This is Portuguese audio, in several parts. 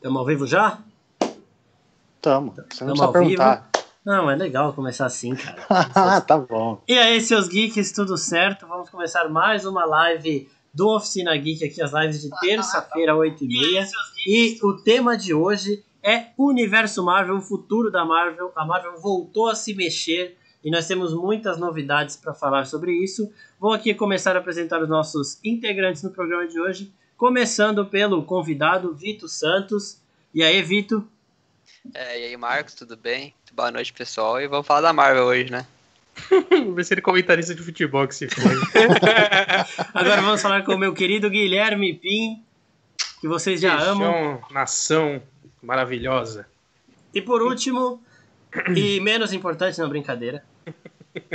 Estamos ao vivo já? Tamo. Você não precisa perguntar. Vivo. Não, é legal começar assim, cara. ah, tá bom. E aí, seus geeks, tudo certo? Vamos começar mais uma live do Oficina Geek aqui, as lives de terça-feira, 8h30. E o tema de hoje é o universo Marvel, o futuro da Marvel. A Marvel voltou a se mexer e nós temos muitas novidades para falar sobre isso. Vou aqui começar a apresentar os nossos integrantes no programa de hoje, começando pelo convidado Vito Santos. E aí, Vito? É, e aí, Marcos, tudo bem? Boa noite, pessoal. E vamos falar da Marvel hoje, né? Vamos ver se ele é comentarista de futebol que se foi. Agora vamos falar com o meu querido Guilherme Pim, que vocês já Peixão, amam. Nação maravilhosa. E por último, e menos importante, não brincadeira.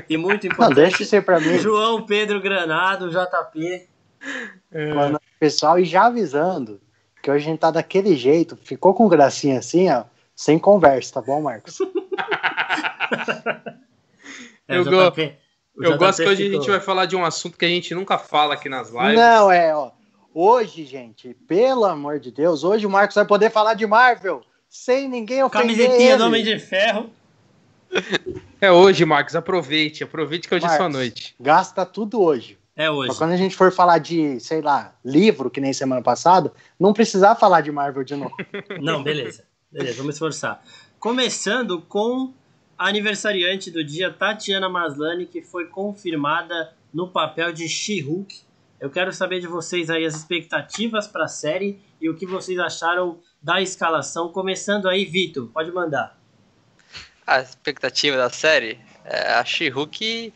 E muito Não, importante, deixa isso aí pra mim. João Pedro Granado, JP. É, pessoal. E já avisando que hoje a gente tá daquele jeito, ficou com gracinha assim, ó, sem conversa, tá bom, Marcos? É, Eu go- eu gosto que hoje a ficou- gente vai falar de um assunto que a gente nunca fala aqui nas lives. Não, é, ó. Hoje, gente, pelo amor de Deus, hoje o Marcos vai poder falar de Marvel sem ninguém ofender Camisetinha ele. do Homem de Ferro. É hoje, Marcos. Aproveite. Aproveite que hoje é sua Marcos, noite. Gasta tudo hoje. É hoje. quando a gente for falar de, sei lá, livro, que nem semana passada, não precisar falar de Marvel de novo. Não, beleza. Beleza, vamos esforçar. Começando com a aniversariante do dia, Tatiana Maslany, que foi confirmada no papel de She-Hulk. Eu quero saber de vocês aí as expectativas para a série e o que vocês acharam da escalação. Começando aí, Vitor, pode mandar. A expectativa da série, é, a She-Hulk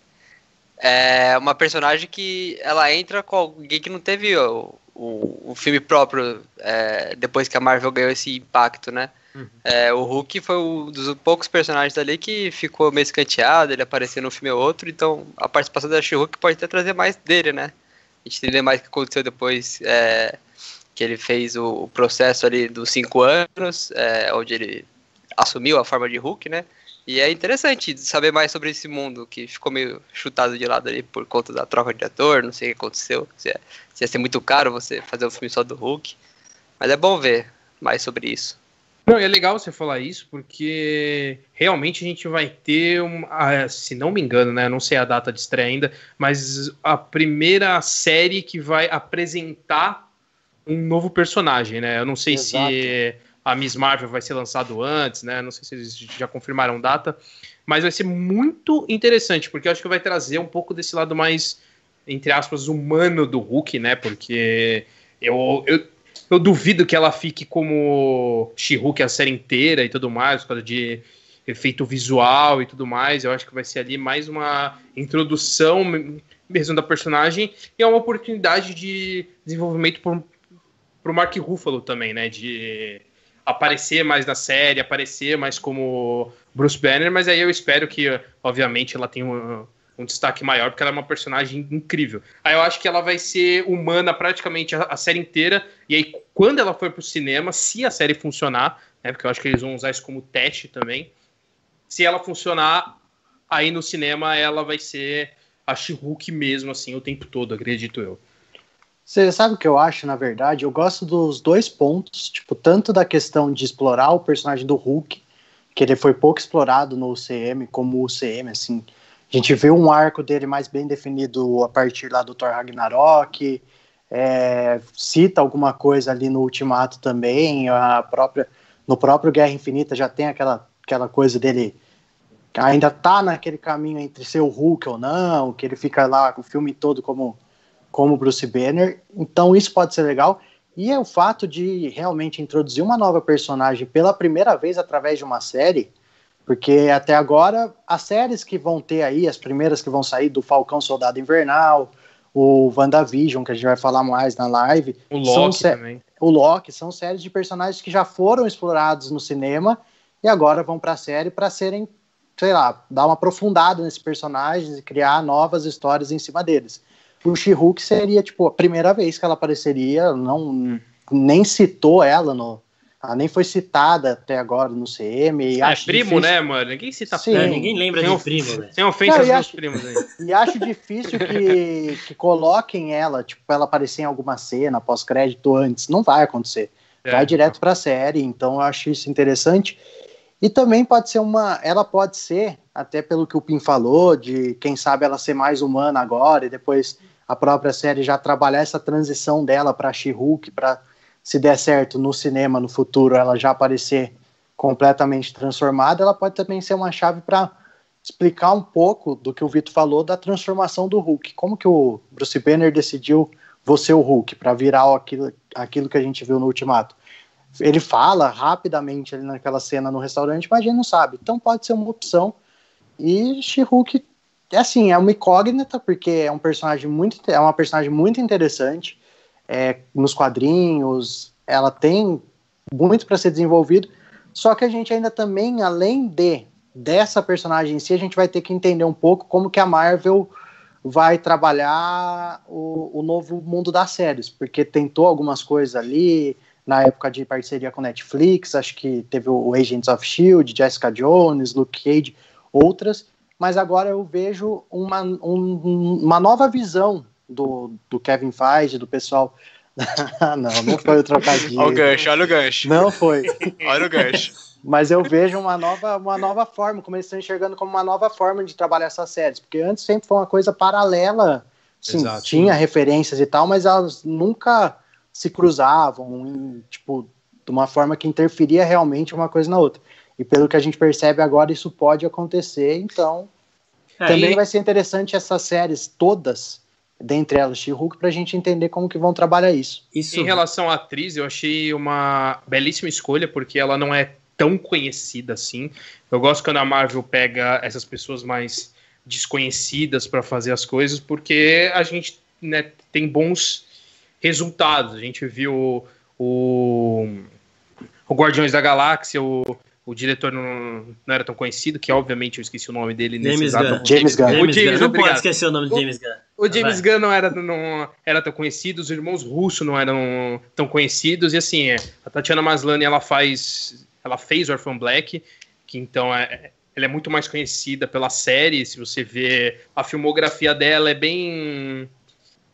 é uma personagem que ela entra com alguém que não teve o, o, o filme próprio é, depois que a Marvel ganhou esse impacto, né? Uhum. É, o Hulk foi um dos poucos personagens ali que ficou meio escanteado, ele apareceu no filme ou outro, então a participação da She-Hulk pode até trazer mais dele, né? A gente entender mais o que aconteceu depois é, que ele fez o, o processo ali dos cinco anos, é, onde ele assumiu a forma de Hulk, né? E é interessante saber mais sobre esse mundo que ficou meio chutado de lado ali por conta da troca de ator, não sei o que aconteceu. Se, é- se ia ser muito caro você fazer um filme só do Hulk. Mas é bom ver mais sobre isso. Não, é legal você falar isso, porque realmente a gente vai ter, um, ah, se não me engano, né? eu Não sei a data de estreia ainda, mas a primeira série que vai apresentar um novo personagem, né? Eu não sei Exato. se a Miss Marvel vai ser lançado antes, né? Não sei se eles já confirmaram data, mas vai ser muito interessante, porque eu acho que vai trazer um pouco desse lado mais, entre aspas, humano do Hulk, né? Porque eu, eu, eu duvido que ela fique como She-Hulk a série inteira e tudo mais, por causa de efeito visual e tudo mais. Eu acho que vai ser ali mais uma introdução mesmo da personagem e é uma oportunidade de desenvolvimento pro, pro Mark Ruffalo também, né? De aparecer mais na série, aparecer mais como Bruce Banner, mas aí eu espero que, obviamente, ela tenha um, um destaque maior, porque ela é uma personagem incrível. Aí eu acho que ela vai ser humana praticamente a, a série inteira, e aí quando ela for pro cinema, se a série funcionar, né, porque eu acho que eles vão usar isso como teste também, se ela funcionar, aí no cinema ela vai ser a She-Hulk mesmo, assim, o tempo todo, acredito eu. Você sabe o que eu acho, na verdade? Eu gosto dos dois pontos, tipo, tanto da questão de explorar o personagem do Hulk, que ele foi pouco explorado no UCM, como o UCM, assim. A gente vê um arco dele mais bem definido a partir lá do Thor Ragnarok, é, cita alguma coisa ali no Ultimato também, a própria, no próprio Guerra Infinita já tem aquela, aquela coisa dele ainda tá naquele caminho entre ser o Hulk ou não, que ele fica lá o filme todo como como Bruce Banner, então isso pode ser legal. E é o fato de realmente introduzir uma nova personagem pela primeira vez através de uma série, porque até agora as séries que vão ter aí, as primeiras que vão sair do Falcão Soldado Invernal, o WandaVision, que a gente vai falar mais na live, O Loki também. o Loki, são séries de personagens que já foram explorados no cinema e agora vão para a série para serem, sei lá, dar uma aprofundada nesses personagens e criar novas histórias em cima deles. O She-Hulk seria, tipo, a primeira vez que ela apareceria, não nem citou ela no. Ela nem foi citada até agora no CM. E É acho primo, difícil- né, mano? Ninguém cita Sim. É, primo. ninguém lembra Sem de primo, velho. Sem ofensa Não, aos e meus acho- primos aí. E acho difícil que, que coloquem ela, tipo, ela aparecer em alguma cena pós-crédito antes. Não vai acontecer. É. Vai direto para a série, então eu acho isso interessante. E também pode ser uma. Ela pode ser, até pelo que o Pim falou, de quem sabe ela ser mais humana agora e depois a própria série já trabalhar essa transição dela para She-Hulk, para se der certo no cinema no futuro ela já aparecer completamente transformada, ela pode também ser uma chave para explicar um pouco do que o Vitor falou da transformação do Hulk. Como que o Bruce Banner decidiu você o Hulk para virar aquilo, aquilo que a gente viu no Ultimato? ele fala rapidamente ali naquela cena no restaurante, mas a gente não sabe. Então pode ser uma opção. E She-Hulk, assim, é uma incógnita, porque é um personagem muito, é uma personagem muito interessante. É, nos quadrinhos, ela tem muito para ser desenvolvido. Só que a gente ainda também, além de dessa personagem em si, a gente vai ter que entender um pouco como que a Marvel vai trabalhar o, o novo mundo das séries, porque tentou algumas coisas ali, na época de parceria com Netflix, acho que teve o Agents of Shield, Jessica Jones, Luke Cage, outras, mas agora eu vejo uma, um, uma nova visão do, do Kevin Feige, do pessoal. não, não foi o trocadilho. olha o gancho, olha o gancho. Não foi. olha o gancho. Mas eu vejo uma nova, uma nova forma, como eles estão enxergando como uma nova forma de trabalhar essas séries, porque antes sempre foi uma coisa paralela, sim, tinha referências e tal, mas elas nunca se cruzavam, tipo, de uma forma que interferia realmente uma coisa na outra. E pelo que a gente percebe agora, isso pode acontecer, então é, também e... vai ser interessante essas séries todas, dentre elas She-Hulk, para a gente entender como que vão trabalhar isso. isso. Em relação à atriz, eu achei uma belíssima escolha, porque ela não é tão conhecida assim. Eu gosto quando a Marvel pega essas pessoas mais desconhecidas para fazer as coisas, porque a gente né, tem bons resultados. A gente viu o, o Guardiões da Galáxia, o, o diretor não, não era tão conhecido, que obviamente eu esqueci o nome dele James nesse Gunn. James Gunn. James Gunn. Não pode esquecer o nome de James Gunn. O, o James Gunn não era, não era tão conhecido, os irmãos Russo não eram tão conhecidos, e assim, é, a Tatiana Maslany, ela faz, ela fez Orphan Black, que então é, ela é muito mais conhecida pela série, se você vê a filmografia dela é bem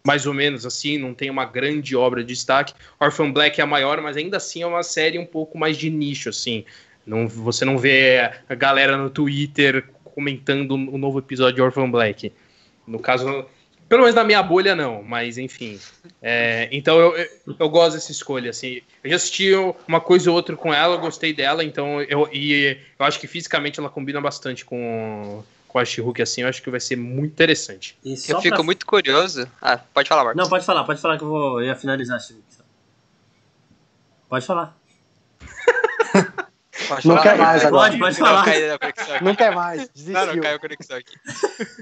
mais ou menos assim, não tem uma grande obra de destaque. Orphan Black é a maior, mas ainda assim é uma série um pouco mais de nicho, assim. Não, você não vê a galera no Twitter comentando o novo episódio de Orphan Black. No caso, pelo menos na minha bolha, não, mas enfim. É, então eu, eu, eu, gosto dessa escolha, assim. Eu já assisti uma coisa ou outra com ela, gostei dela, então eu, e eu acho que fisicamente ela combina bastante com, com a She-Hulk assim, eu acho que vai ser muito interessante. eu fico pra... muito curioso. Ah, pode falar, Marcos. Não, pode falar, pode falar que eu vou eu ia finalizar a. Pode falar. Pode não falar, quer mais agora. Pode, pode falar. Não, não quer mais, desistiu. Não, não caiu a conexão aqui.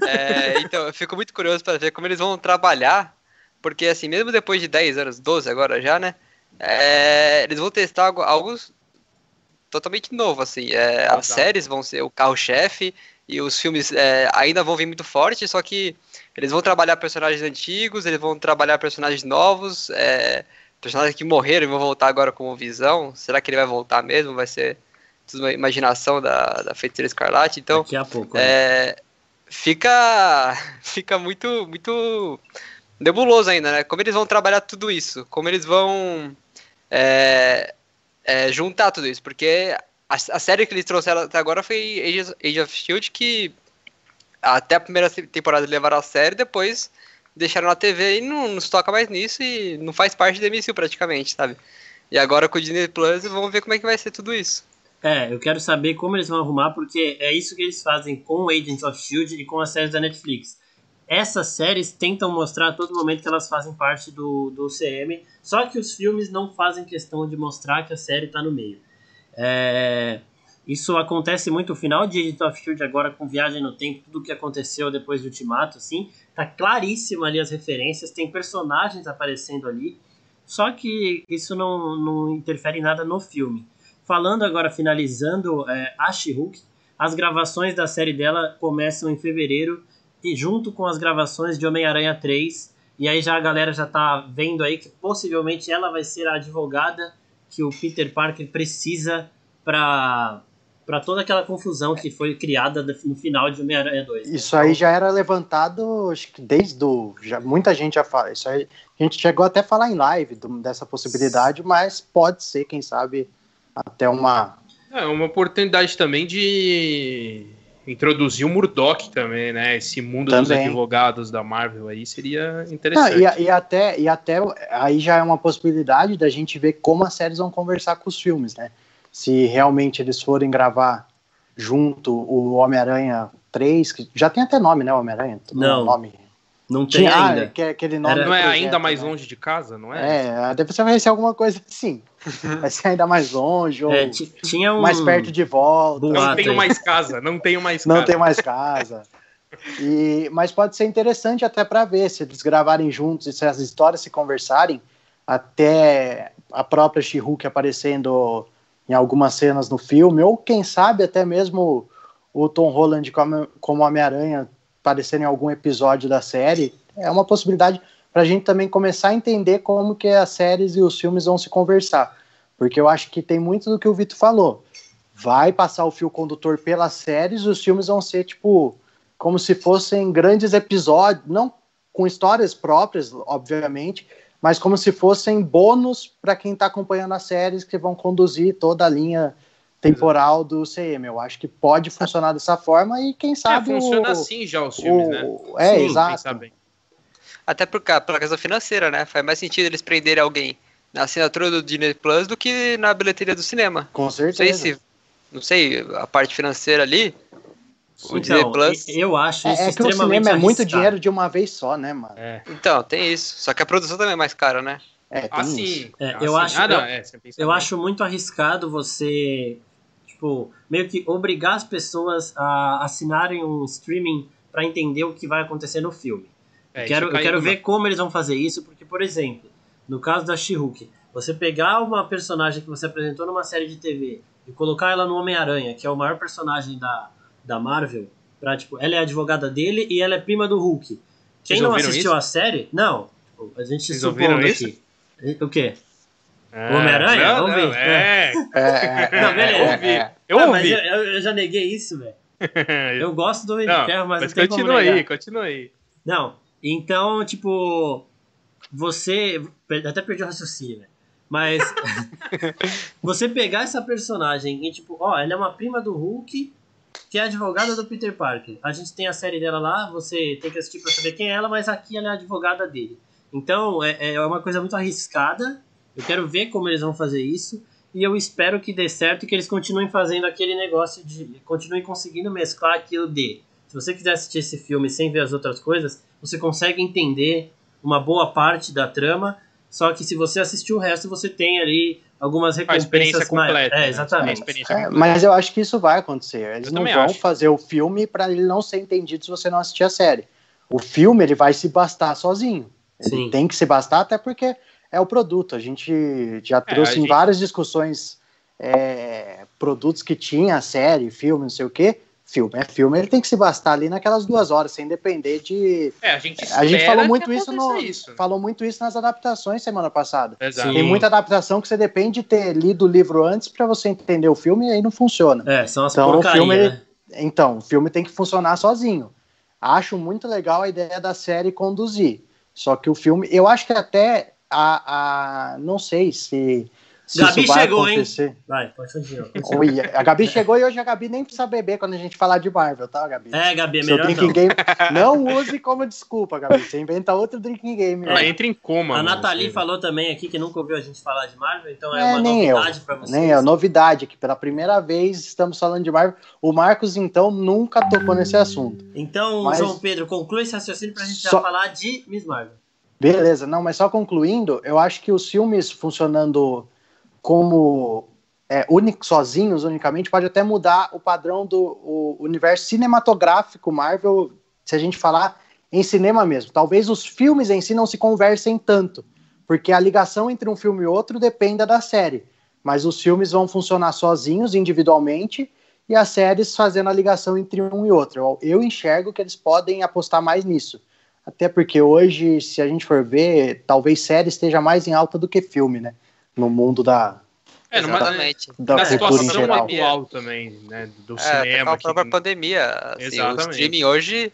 É, então, eu fico muito curioso para ver como eles vão trabalhar, porque assim, mesmo depois de 10 anos, 12 agora já, né, é, eles vão testar algo, algo totalmente novo, assim. É, as séries vão ser o carro-chefe, e os filmes é, ainda vão vir muito forte, só que eles vão trabalhar personagens antigos, eles vão trabalhar personagens novos, é, personagens que morreram e vão voltar agora como Visão. Será que ele vai voltar mesmo? Vai ser imaginação da, da Feiticeira Escarlate? Então, Daqui a pouco. É, né? fica, fica muito, muito nebuloso ainda, né? Como eles vão trabalhar tudo isso? Como eles vão é, é, juntar tudo isso? Porque a, a, série que eles trouxeram até agora foi Age, Age of Shield, que até a primeira temporada levaram a série, depois deixaram na TV e não, não se toca mais nisso e não faz parte da MCU praticamente, sabe? E agora com o Disney Plus, vamos ver como é que vai ser tudo isso. É, eu quero saber como eles vão arrumar, porque é isso que eles fazem com Agents of Shield e com as séries da Netflix. Essas séries tentam mostrar a todo momento que elas fazem parte do, do CM, só que os filmes não fazem questão de mostrar que a série está no meio. É, isso acontece muito no final de Agent of Shield agora com Viagem no Tempo, tudo o que aconteceu depois do Ultimato, assim, tá claríssimo ali as referências, tem personagens aparecendo ali, só que isso não, não interfere em nada no filme. Falando agora, finalizando é, a She-Hulk, as gravações da série dela começam em fevereiro, e junto com as gravações de Homem-Aranha 3, e aí já a galera já tá vendo aí que possivelmente ela vai ser a advogada que o Peter Parker precisa para para toda aquela confusão que foi criada no final de Homem-Aranha 2. Né? Isso aí já era levantado, desde o. Já, muita gente já fala. Isso aí, a gente chegou até a falar em live do, dessa possibilidade, mas pode ser, quem sabe, até uma. É uma oportunidade também de introduzir o Murdoch também, né? Esse mundo também. dos advogados da Marvel aí seria interessante. Não, e, e, até, e até aí já é uma possibilidade da gente ver como as séries vão conversar com os filmes, né? Se realmente eles forem gravar junto o Homem-Aranha 3, que já tem até nome, né? Homem-Aranha? Não. Nome. Não tem Tinha, ainda. Que é aquele nome Era, não é projeto, ainda mais né? longe de casa, não é? É, deve ser alguma coisa assim. Vai ser ainda mais longe, ou é, tinha um... mais perto de volta. Não tenho mais casa, não tenho mais casa. Não tenho mais casa. E, mas pode ser interessante até para ver se eles gravarem juntos e se as histórias se conversarem, até a própria she aparecendo em algumas cenas no filme, ou quem sabe até mesmo o Tom Holland como, como Homem-Aranha aparecer em algum episódio da série. É uma possibilidade para a gente também começar a entender como que as séries e os filmes vão se conversar. Porque eu acho que tem muito do que o Vitor falou. Vai passar o fio condutor pelas séries, e os filmes vão ser tipo como se fossem grandes episódios, não com histórias próprias, obviamente, mas como se fossem bônus para quem está acompanhando as séries que vão conduzir toda a linha temporal do CM. Eu acho que pode funcionar dessa forma e quem sabe. É, funciona o, assim já os filmes, o, né? É, Sim, exato. Até por, pela questão financeira, né? Faz mais sentido eles prenderem alguém na assinatura do Disney Plus do que na bilheteria do cinema. Com certeza. Não sei se. Não sei, a parte financeira ali. O então, Disney Plus. Eu acho isso é, é que o cinema é muito dinheiro de uma vez só, né, mano? É. Então, tem isso. Só que a produção também é mais cara, né? É, tem assim, é, eu assim, acho, ah, não, eu, é, eu acho muito arriscado você, tipo, meio que obrigar as pessoas a assinarem um streaming para entender o que vai acontecer no filme. É, eu quero, eu quero ver como eles vão fazer isso, porque, por exemplo, no caso da she você pegar uma personagem que você apresentou numa série de TV e colocar ela no Homem-Aranha, que é o maior personagem da, da Marvel, pra, tipo, ela é advogada dele e ela é prima do Hulk. Quem não assistiu isso? a série, não. A gente Vocês supondo aqui. O quê? Ah, o Homem-Aranha? Vamos ver. É. é. é. Não, beleza. Eu ouvi. Eu, ah. Eu, eu, já neguei isso, velho. Eu gosto do Homem de Ferro, mas, mas não continua aí, continua aí. Não, então, tipo, você. Até perdi o raciocínio, né? Mas. você pegar essa personagem e, tipo, ó, ela é uma prima do Hulk, que é advogada do Peter Parker. A gente tem a série dela lá, você tem que assistir pra saber quem é ela, mas aqui ela é advogada dele. Então, é, é uma coisa muito arriscada. Eu quero ver como eles vão fazer isso. E eu espero que dê certo que eles continuem fazendo aquele negócio de. continuem conseguindo mesclar aquilo de se você quiser assistir esse filme sem ver as outras coisas, você consegue entender uma boa parte da trama, só que se você assistir o resto, você tem ali algumas recompensas. A experiência completa. É, né? exatamente. É, mas eu acho que isso vai acontecer. Eles eu não vão acho. fazer o filme para ele não ser entendido se você não assistir a série. O filme ele vai se bastar sozinho. Ele Sim. tem que se bastar até porque é o produto. A gente já é, trouxe gente... em várias discussões é, produtos que tinha série, filme, não sei o quê filme é filme, ele tem que se bastar ali naquelas duas horas, sem depender de. É, a gente, a gente falou muito isso no. Isso. Falou muito isso nas adaptações semana passada. Exato. Tem muita adaptação que você depende de ter lido o livro antes para você entender o filme e aí não funciona. É, são as então, o filme, né? Então, o filme tem que funcionar sozinho. Acho muito legal a ideia da série conduzir. Só que o filme, eu acho que até a, a não sei se se Gabi chegou, acontecer. hein? Vai, pode continuar. Oi, a Gabi chegou e hoje a Gabi nem precisa beber quando a gente falar de Marvel, tá, Gabi? É, Gabi, é melhor Seu drinking não. Game, não use como desculpa, Gabi. Você inventa outro drinking game. Ela entra em coma. A Nathalie falou também aqui que nunca ouviu a gente falar de Marvel, então é, é uma novidade eu, pra vocês. Nem é novidade, que pela primeira vez estamos falando de Marvel. O Marcos, então, nunca tocou nesse assunto. Então, mas... João Pedro, conclui esse raciocínio pra gente só... já falar de Miss Marvel. Beleza, não, mas só concluindo, eu acho que os filmes funcionando como é, sozinhos, unicamente, pode até mudar o padrão do universo cinematográfico Marvel, se a gente falar em cinema mesmo. Talvez os filmes em si não se conversem tanto, porque a ligação entre um filme e outro dependa da série. Mas os filmes vão funcionar sozinhos, individualmente, e as séries fazendo a ligação entre um e outro. Eu, eu enxergo que eles podem apostar mais nisso. Até porque hoje, se a gente for ver, talvez série esteja mais em alta do que filme, né? No mundo da, É, numa, da em situação geral. atual também, né? Do É, até com cinema. a própria que- pandemia. Assim, o Exatamente. streaming hoje,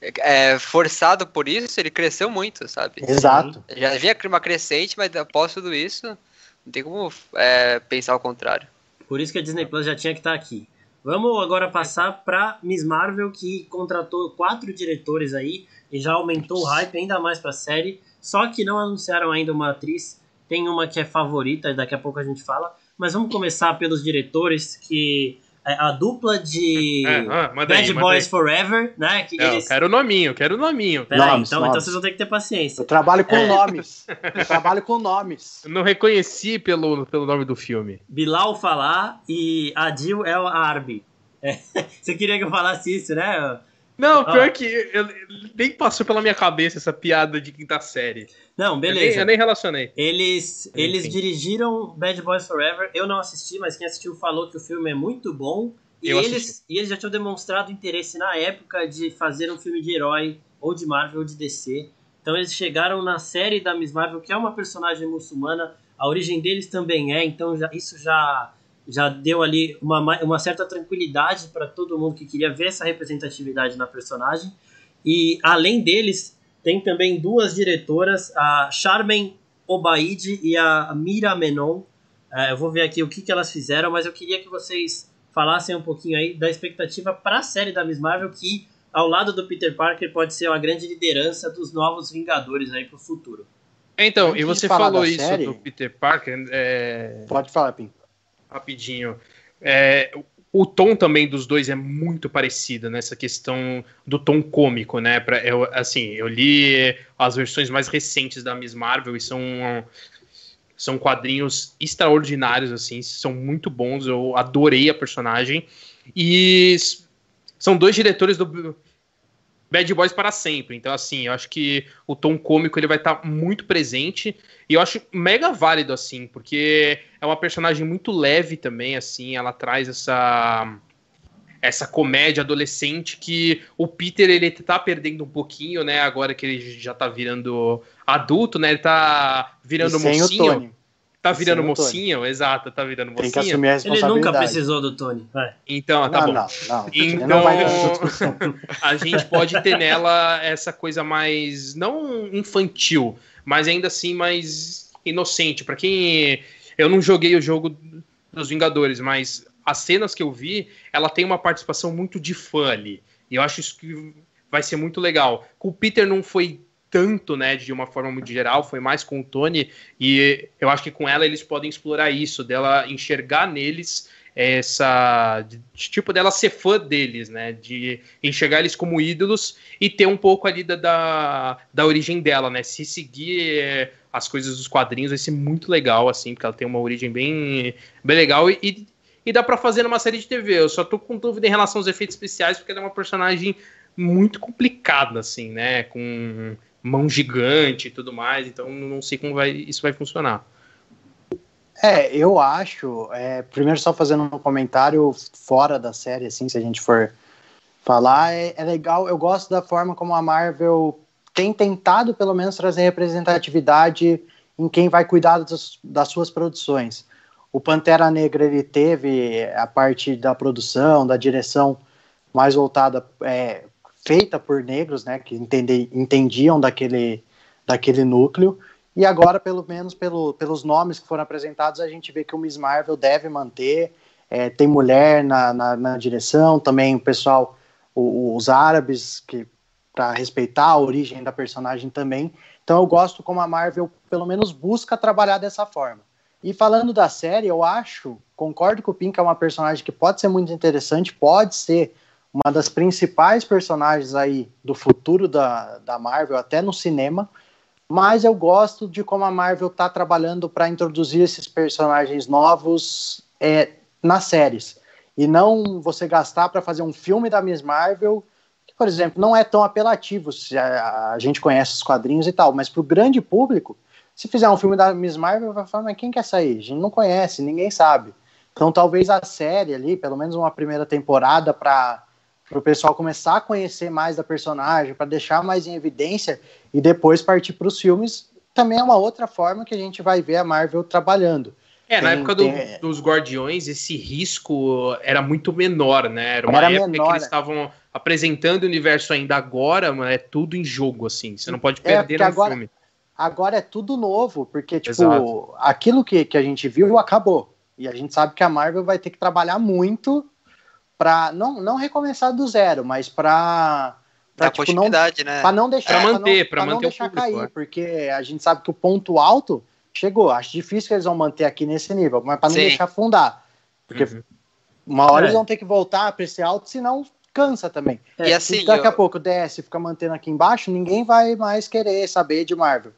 é, forçado por isso, ele cresceu muito, sabe? Exato. Já vinha uma crescente, mas após tudo isso, não tem como é, pensar ao contrário. Por isso que a Disney Plus já tinha que estar aqui. Vamos agora passar para Miss Marvel, que contratou quatro diretores aí e já aumentou o hype ainda mais para a série. Só que não anunciaram ainda uma atriz. Tem uma que é favorita, daqui a pouco a gente fala. Mas vamos começar pelos diretores, que é a dupla de É, ah, manda Bad aí, Boys aí. Forever, né? Que Não, eles... quero o nominho, quero o nominho. Peraí, Nomes, então, então nomes. vocês vão ter que ter paciência. Eu trabalho com É. nomes. Eu trabalho com nomes. Eu não reconheci pelo, pelo nome do filme. Bilal Falah e Adil El Arbi. É, Você queria que eu falasse isso, né? Não, Ah. pior que eu, nem passou pela minha cabeça essa piada de quinta série. Não, Eu nem, beleza. eu nem relacionei. Eles, Enfim. eles dirigiram Bad Boys Forever. Eu não assisti, mas quem assistiu falou que o filme é muito bom. E eles, assisti. e eles já tinham demonstrado interesse na época de fazer um filme de herói, ou de Marvel ou de DC. Então eles chegaram na série da Miss Marvel, que é uma personagem muçulmana. A origem deles também é, então já, isso já, já deu ali uma, ma- uma certa tranquilidade para todo mundo que queria ver essa representatividade na personagem. E além deles, tem também duas diretoras, a Charmen Obaid e a Mira Menon. É, eu vou ver aqui o que, que elas fizeram, mas eu queria que vocês falassem um pouquinho aí da expectativa para a série da Miss Marvel, que ao lado do Peter Parker pode ser uma grande liderança dos novos Vingadores aí para o futuro. Então, Antes e você falou isso série- do Peter Parker, é, Pode falar, Pim. Rapidinho. É, o tom também dos dois é muito parecido nessa questão do tom cômico, né? Pra, eu, assim, eu li as versões mais recentes da Miss Marvel e são são quadrinhos extraordinários, assim, são muito bons. Eu adorei a personagem e são dois diretores do Bad Boys para sempre. Então, assim, eu acho que o tom cômico ele vai estar muito presente. E eu acho mega válido, assim, porque é uma personagem muito leve também, assim, ela traz essa essa comédia adolescente que o Peter ele tá perdendo um pouquinho, né, agora que ele já tá virando adulto, né, ele tá virando E mocinho. Tá virando mocinho, exato, tá virando Tem que mocinho. assumir a Ele responsabilidade. nunca precisou do Tony. Vai. Então, tá não, bom. não, não. Então- a gente pode ter nela essa coisa mais não infantil, mas ainda assim mais inocente. Pra quem eu não joguei o jogo dos Vingadores, mas as cenas que eu vi, ela tem uma participação muito de fã ali. E eu acho isso que vai ser muito legal. Com o Peter não foi tanto, né, de uma forma muito geral, foi mais com o Tony, e eu acho que com ela eles podem explorar isso, dela enxergar neles essa de- tipo dela ser fã deles, né, de enxergar eles como ídolos e ter um pouco ali da, da, da origem dela, né, se seguir é, as coisas dos quadrinhos vai ser muito legal, assim, porque ela tem uma origem bem, bem legal e, e, e dá pra fazer numa série de TV, eu só tô com dúvida em relação aos efeitos especiais, porque ela é uma personagem muito complicada, assim, né, com mão gigante e tudo mais, então não sei como vai, isso vai funcionar. É, eu acho. é, primeiro, só fazendo um comentário fora da série, assim, se a gente for falar, é, é legal. Eu gosto da forma como a Marvel tem tentado, pelo menos, trazer representatividade em quem vai cuidar das, das suas produções. O Pantera Negra ele teve a parte da produção, da direção mais voltada, é, feita por negros, né, que entende, entendiam daquele, daquele núcleo. E agora, pelo menos pelo, pelos nomes que foram apresentados, a gente vê que o Miss Marvel deve manter. É, tem mulher na, na, na, direção, também o pessoal, o, os árabes, que para respeitar a origem da personagem também. Então eu gosto como a Marvel, pelo menos, busca trabalhar dessa forma. E falando da série, eu acho, concordo com o Pink, é uma personagem que pode ser muito interessante, pode ser uma das principais personagens aí do futuro da, da Marvel, até no cinema mas eu gosto de como a Marvel está trabalhando para introduzir esses personagens novos é, nas séries. E não você gastar para fazer um filme da Miss Marvel, que, por exemplo, não é tão apelativo, se a, a gente conhece os quadrinhos e tal, mas para o grande público, se fizer um filme da Miss Marvel, vai falar, mas quem quer sair? A gente não conhece, ninguém sabe. Então talvez a série ali, pelo menos uma primeira temporada para para o pessoal começar a conhecer mais da personagem, para deixar mais em evidência e depois partir para os filmes, também é uma outra forma que a gente vai ver a Marvel trabalhando. É, na Tem- época do- tem- dos Guardiões, esse risco era muito menor, né? Era uma Era época menor, que eles né? estavam apresentando o universo ainda agora, mas é tudo em jogo, assim. Você não pode É, perder porque no agora- filme. Agora é tudo novo, porque, tipo, Exato. aquilo que, que a gente viu acabou. E a gente sabe que a Marvel vai ter que trabalhar muito pra não, não recomeçar do zero, mas pra, pra Da tipo, não, né? pra não deixar, Pra manter, não, pra não manter o deixar público, cair, é. porque a gente sabe que o ponto alto chegou. Acho difícil que eles vão manter aqui nesse nível, mas pra não Sim. deixar afundar. Porque Uhum. uma hora É. eles vão ter que voltar pra esse alto, senão cansa também. E É, assim, Se daqui eu- a pouco desce e fica mantendo aqui embaixo, ninguém vai mais querer saber de Marvel.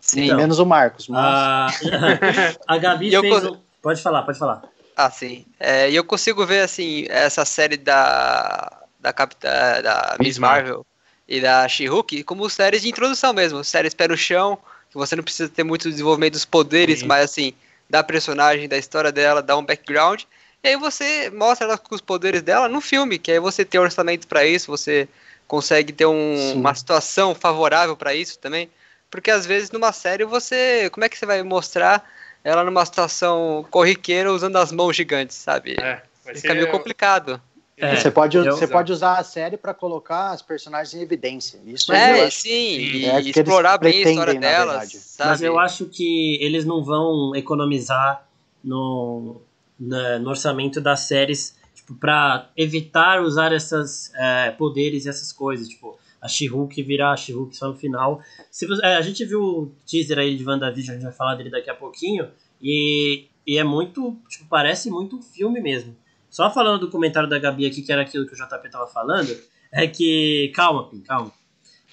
sim. Então, Menos o Marcos. Mas... A, a Gabi E eu fez. um- Pode falar, pode falar. Ah, sim. É, e eu consigo ver, assim, essa série da, da, Capitã, da Miss Marvel. E da She-Hulk como séries de introdução mesmo. Séries pé no chão, que você não precisa ter muito desenvolvimento dos poderes, Sim. mas, assim, da personagem, da história dela, dá um background. E aí você mostra ela com os poderes dela no filme, que aí você tem orçamento pra isso, você consegue ter um- uma situação favorável pra isso também. Porque às vezes numa série você. Como é que você vai mostrar ela numa situação corriqueira usando as mãos gigantes, sabe? É, vai Fica meio complicado. É, você pode, você pode usar a série pra colocar as personagens em evidência. Isso É, eu acho. sim, e É explorar bem a história delas? Mas eu acho que eles não vão economizar no, na- no orçamento das séries tipo, para evitar usar esses poderes e essas coisas. Tipo, a She-Hulk virar a She-Hulk só no final. Se você- é, a gente viu o teaser aí de WandaVision, a gente vai falar dele daqui a pouquinho. E, e é muito. Tipo, parece muito um filme mesmo. Só falando do comentário da Gabi aqui, que era aquilo que o JP tava falando, é que. Calma, Pim, calma.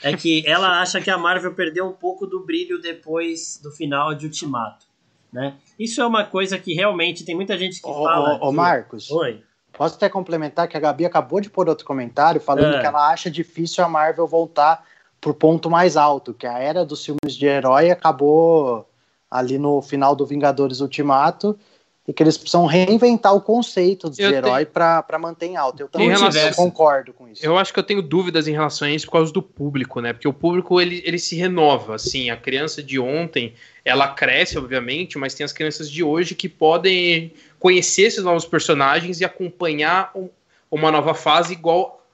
É que ela acha que a Marvel perdeu um pouco do brilho depois do final de Ultimato. Né? Isso é uma coisa que realmente tem muita gente que Ô, fala. ô, ô, que- Marcos, Oi. Posso até complementar que a Gabi acabou de pôr outro comentário falando É. que ela acha difícil a Marvel voltar pro ponto mais alto, que a era dos filmes de herói acabou ali no final do Vingadores Ultimato e que eles precisam reinventar o conceito de Eu herói pra para manter em alta. Eu também relação- eu concordo com isso. Eu acho que eu tenho dúvidas em relação a isso por causa do público, né? Porque o público ele, ele se renova, assim. A criança de ontem, ela cresce, obviamente, mas tem as crianças de hoje que podem conhecer esses novos personagens e acompanhar um- uma nova fase igual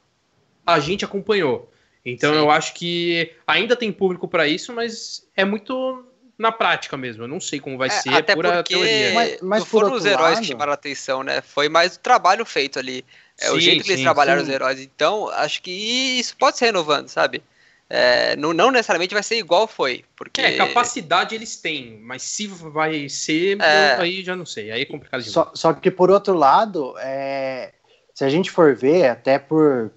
a gente acompanhou. Então Sim. eu acho que ainda tem público para isso, mas é muito na prática mesmo. Eu não sei como vai É, ser, até pura porque teoria. Mas- mas não foram os heróis lado- que chamaram a atenção, né? Foi mais o trabalho feito ali. É o Sim, jeito que eles sim, trabalharam sim. os heróis. Então, acho que isso pode ser renovando, sabe? É, não, não necessariamente vai ser igual foi. Porque. É, capacidade eles têm, mas se vai ser, É. eu- aí já não sei. Aí é complicado demais. Só, só que por outro lado, é, se a gente for ver, até por,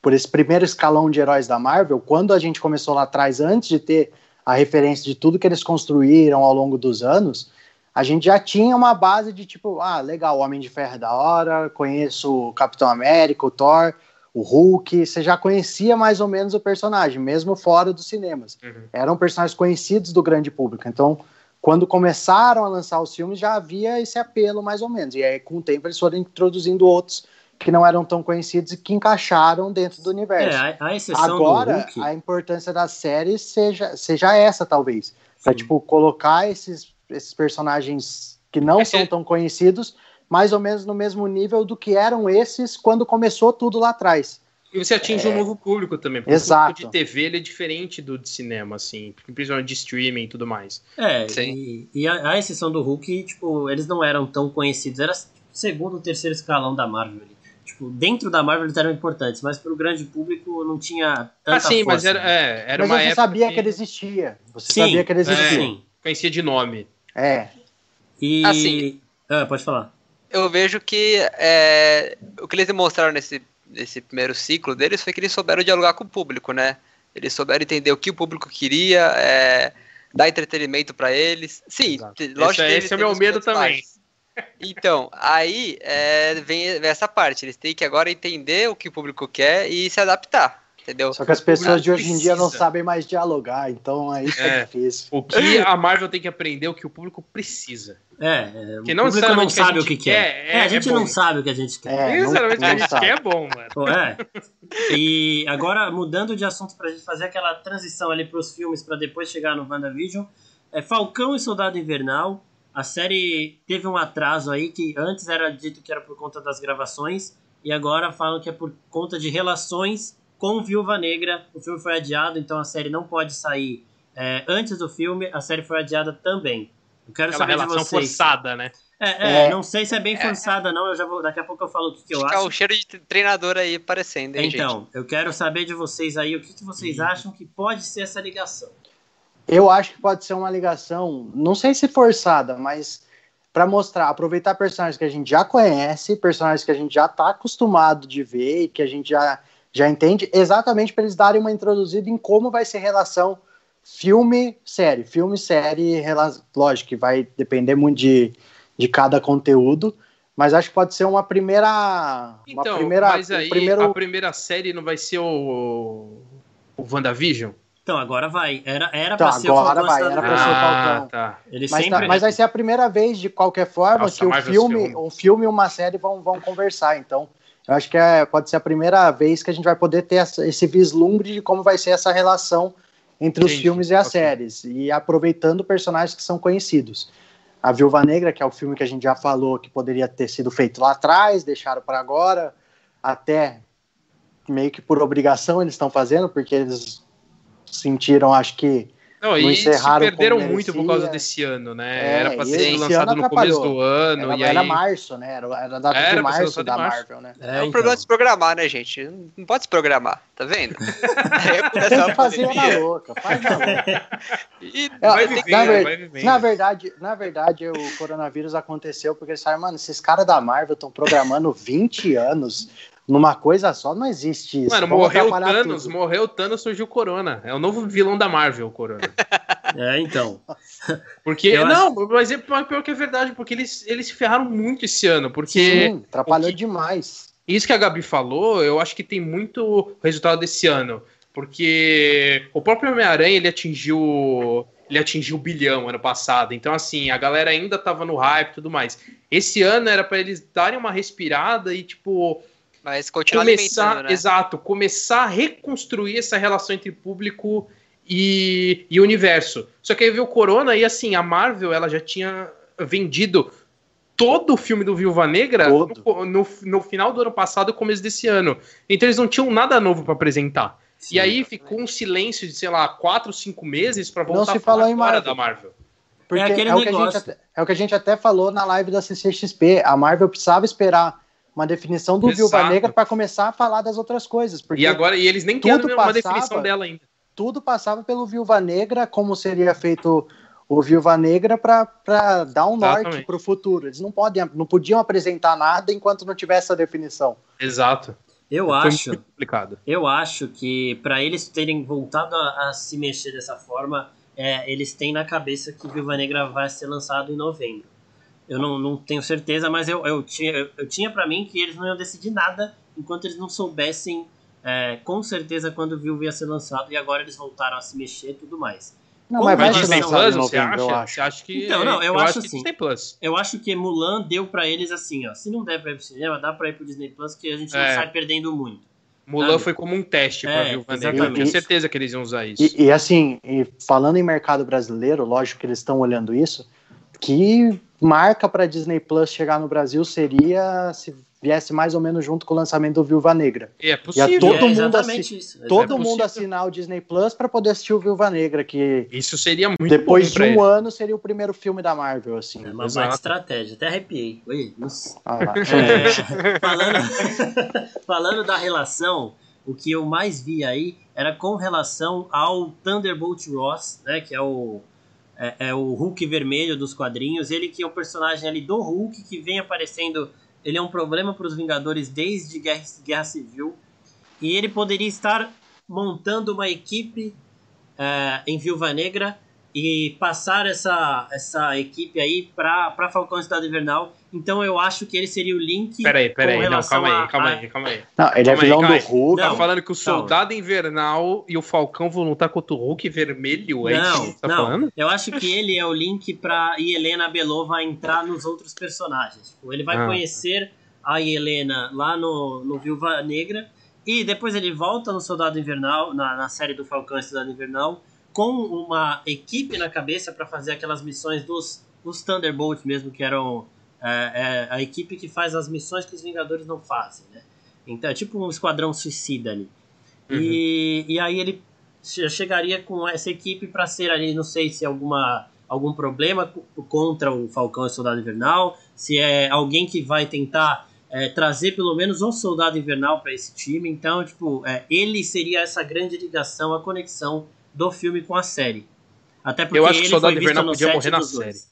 por esse primeiro escalão de heróis da Marvel, quando a gente começou lá atrás, antes de ter a referência de tudo que eles construíram ao longo dos anos, a gente já tinha uma base de tipo, ah, legal, o Homem de Ferro é da hora, conheço o Capitão América, o Thor, o Hulk, você já conhecia mais ou menos o personagem, mesmo fora dos cinemas. Uhum. Eram personagens conhecidos do grande público. Então, quando começaram a lançar os filmes, já havia esse apelo, mais ou menos. E aí, com o tempo, eles foram introduzindo outros que não eram tão conhecidos e que encaixaram dentro do É, universo. a, a exceção Agora, do Hulk. a importância das séries seja, seja essa, talvez. Sim. tipo, colocar esses, esses personagens que não É, são é- tão conhecidos, mais ou menos no mesmo nível do que eram esses quando começou tudo lá atrás. E você atinge um novo público também. Porque É. Exato. O público de TV ele é diferente do de cinema, assim, principalmente de streaming e tudo mais. É, Sim. e, e a, a exceção do Hulk, tipo, eles não eram tão conhecidos. Era tipo, segundo ou terceiro escalão da Marvel. ali. Tipo, dentro da Marvel eles eram importantes, mas pro grande público não tinha tanta ah, sim, mas força, era, né? é, era Mas uma você época sabia que que ele existia. Você Sim, sabia que ele é. existia. Sim. conhecia de nome. É. E... Assim- Ah, pode falar. Eu vejo que é, o que eles demonstraram nesse, nesse primeiro ciclo deles foi que eles souberam dialogar com o público, né? Eles souberam entender o que o público queria, é, dar entretenimento pra eles. Sim, Exato. lógico Esse que é- esse é têm meu os medo também. baixos. Então, aí é, vem, vem essa parte. Eles têm que agora entender o que o público quer e se adaptar, entendeu? Só que as pessoas de hoje em dia não sabem mais dialogar, então aí fica É. difícil. O que a Marvel tem que aprender é o que o público precisa. É, é, Que o não público não sabe o que quer. quer, É, é- a gente é não sabe o que a gente quer. É, não- Sinceramente, o que a não gente sabe. quer é bom, mano. Pô, é. E agora, mudando de assunto pra gente fazer aquela transição ali pros filmes pra depois chegar no WandaVision, é Falcão e Soldado Invernal a série teve um atraso aí que antes era dito que era por conta das gravações e agora falam que é por conta de relações com Viúva Negra. O filme foi adiado, então a série não pode sair é, antes do filme. A série foi adiada também. Eu quero Aquela saber de relação vocês. forçada, né? É, é, É. não sei se é bem forçada, não. Eu já vou, daqui a pouco eu falo o que, que eu Acho é o cheiro de treinador aí aparecendo, hein, gente? Então, eu quero saber de vocês aí o que, que vocês acham que pode ser essa ligação. Eu acho que pode ser uma ligação, não sei se forçada, mas para mostrar, aproveitar personagens que a gente já conhece, personagens que a gente já tá acostumado de ver e que a gente já, já entende, exatamente para eles darem uma introduzida em como vai ser a relação filme-série. Filme-série, rela- lógico que vai depender muito de, de cada conteúdo, mas acho que pode ser uma primeira. Então, uma primeira, mas um aí primeiro, a primeira série não vai ser o, o WandaVision? Então, agora vai. Era, era Tá, pra ser agora o vai, era pra ser o. Falcão. tá. Ele Mas, sempre... tá- mas vai ser a primeira vez, de qualquer forma, Nossa, que o filme, filme. um filme e uma série vão, vão conversar. Então, eu acho que é, pode ser a primeira vez que a gente vai poder ter essa- esse vislumbre de como vai ser essa relação entre os Entendi, filmes e as ok. séries. E aproveitando personagens que são conhecidos. A Viúva Negra, que é o filme que a gente já falou que poderia ter sido feito lá atrás, deixaram para agora, até meio que por obrigação eles estão fazendo, porque eles sentiram, acho que Não, Não e se perderam muito por causa desse ano, né? É, era pra ser lançado no começo do ano, era, e aí... era março, né? Era, era a data Era de março da março. Marvel, né? É, É um então. problema de se programar, né, gente? Não pode se programar, tá vendo? Que fazer na louca, faz na louca. E É, Vai que- na, ver- vai vivendo. na verdade, na verdade, o coronavírus aconteceu porque eles falaram, mano, esses caras da Marvel estão programando 20 anos numa coisa só, não existe isso. Mano, vamos morreu o atrapalhar Thanos, tudo. morreu o Thanos, surgiu o Corona. É o novo vilão da Marvel, o Corona. É, então. Porque, Eu não, mas é pior que é verdade, porque eles, eles se ferraram muito esse ano, porque Sim, atrapalhou que- demais. isso que a Gabi falou, eu acho que tem muito resultado desse ano, porque o próprio Homem-Aranha, ele atingiu ele atingiu o bilhão ano passado, então assim, a galera ainda tava no hype e tudo mais. Esse ano era pra eles darem uma respirada e, tipo, Mas continua começar, né? exato, começar a reconstruir essa relação entre público e, e universo. Só que aí veio o Corona e assim, a Marvel ela já tinha vendido todo o filme do Viúva Negra no, no, no final do ano passado e começo desse ano. Então eles não tinham nada novo para apresentar. Sim, e aí ficou um silêncio de, sei lá, quatro, cinco meses para Não voltar se a falar falou em Marvel. da Marvel. Porque É é, o que a gente é o que a gente até falou na live da CCXP. A Marvel precisava esperar uma definição do Viúva Exato. Negra para começar a falar das outras coisas. Porque E agora e eles nem tudo tinham uma passava- definição dela ainda. tudo passava pelo Viúva Negra, como seria feito o Viúva Negra para dar um norte Exatamente. para o futuro. Eles não, podem, não podiam apresentar nada enquanto não tivesse a definição. Exato. Eu Foi acho, eu acho que para eles terem voltado a, a se mexer dessa forma, é, eles têm na cabeça que Viúva Negra vai ser lançado em novembro. Eu não, não tenho certeza, mas eu, eu tinha, eu, eu tinha para mim que eles não iam decidir nada enquanto eles não soubessem é, com certeza quando o Viúva ia ser lançado e agora eles voltaram a se mexer e tudo mais. Não, mas vai Disney lançado Plus, você eu acha? acho. Você acha que. Então, não, eu acho que assim. Disney Plus. Eu acho que Mulan deu pra eles assim, ó. Se não der pra ir pro cinema, dá pra ir pro Disney Plus, que a gente não É. sai perdendo muito. Mulan Sabe? foi como um teste pra É, Viúva Negra. Eu tinha certeza que eles iam usar isso. E, e, assim, e falando em mercado brasileiro, lógico que eles estão olhando isso, que marca para Disney Plus chegar no Brasil seria se viesse mais ou menos junto com o lançamento do Viúva Negra. E é possível. todo é mundo exatamente isso. Todo é mundo assinar o Disney Plus para poder assistir o Viúva Negra, que Isso seria muito depois de um ele. ano seria o primeiro filme da Marvel, assim. É uma Exato. baita estratégia. Até arrepiei. Oi, nossa. Ah lá. É, falando, falando da relação, o que eu mais vi aí era com relação ao Thunderbolt Ross, né? Que é o, é, é o Hulk vermelho dos quadrinhos. Ele que é o personagem ali do Hulk que vem aparecendo. Ele é um problema para os Vingadores desde Guerra, Guerra Civil. E ele poderia estar montando uma equipe é, em Viúva Negra e passar essa, essa equipe aí para Falcão e Cidade Invernal. Então eu acho que ele seria o link. Peraí, peraí, não, relação calma a- aí, calma a- aí, calma aí. Não, ele é Calma aí, vilão calma do. Hulk. Tá Não, falando que o calma. Soldado Invernal e o Falcão vão lutar contra o Hulk vermelho? É isso que Não, você tá não. falando? Eu acho que ele é o link pra Helena Belova entrar nos outros personagens. Tipo, Ele vai Ah. conhecer a Helena lá no, no Viúva Negra e depois ele volta no Soldado Invernal, na, na série do Falcão e Soldado Invernal, com uma equipe na cabeça pra fazer aquelas missões dos os Thunderbolts mesmo, que eram é, é, a equipe que faz as missões que os Vingadores não fazem, né? Então é tipo um esquadrão suicida ali. Uhum. E, e aí ele che- chegaria com essa equipe para ser ali, não sei se é alguma algum problema co- contra o Falcão e o Soldado Invernal, se é alguém que vai tentar é, trazer pelo menos um Soldado Invernal para esse time. Então, tipo, é, ele seria essa grande ligação, a conexão do filme com a série. Até porque Eu acho que o ele Soldado foi visto Invernal no podia set morrer na dos dois.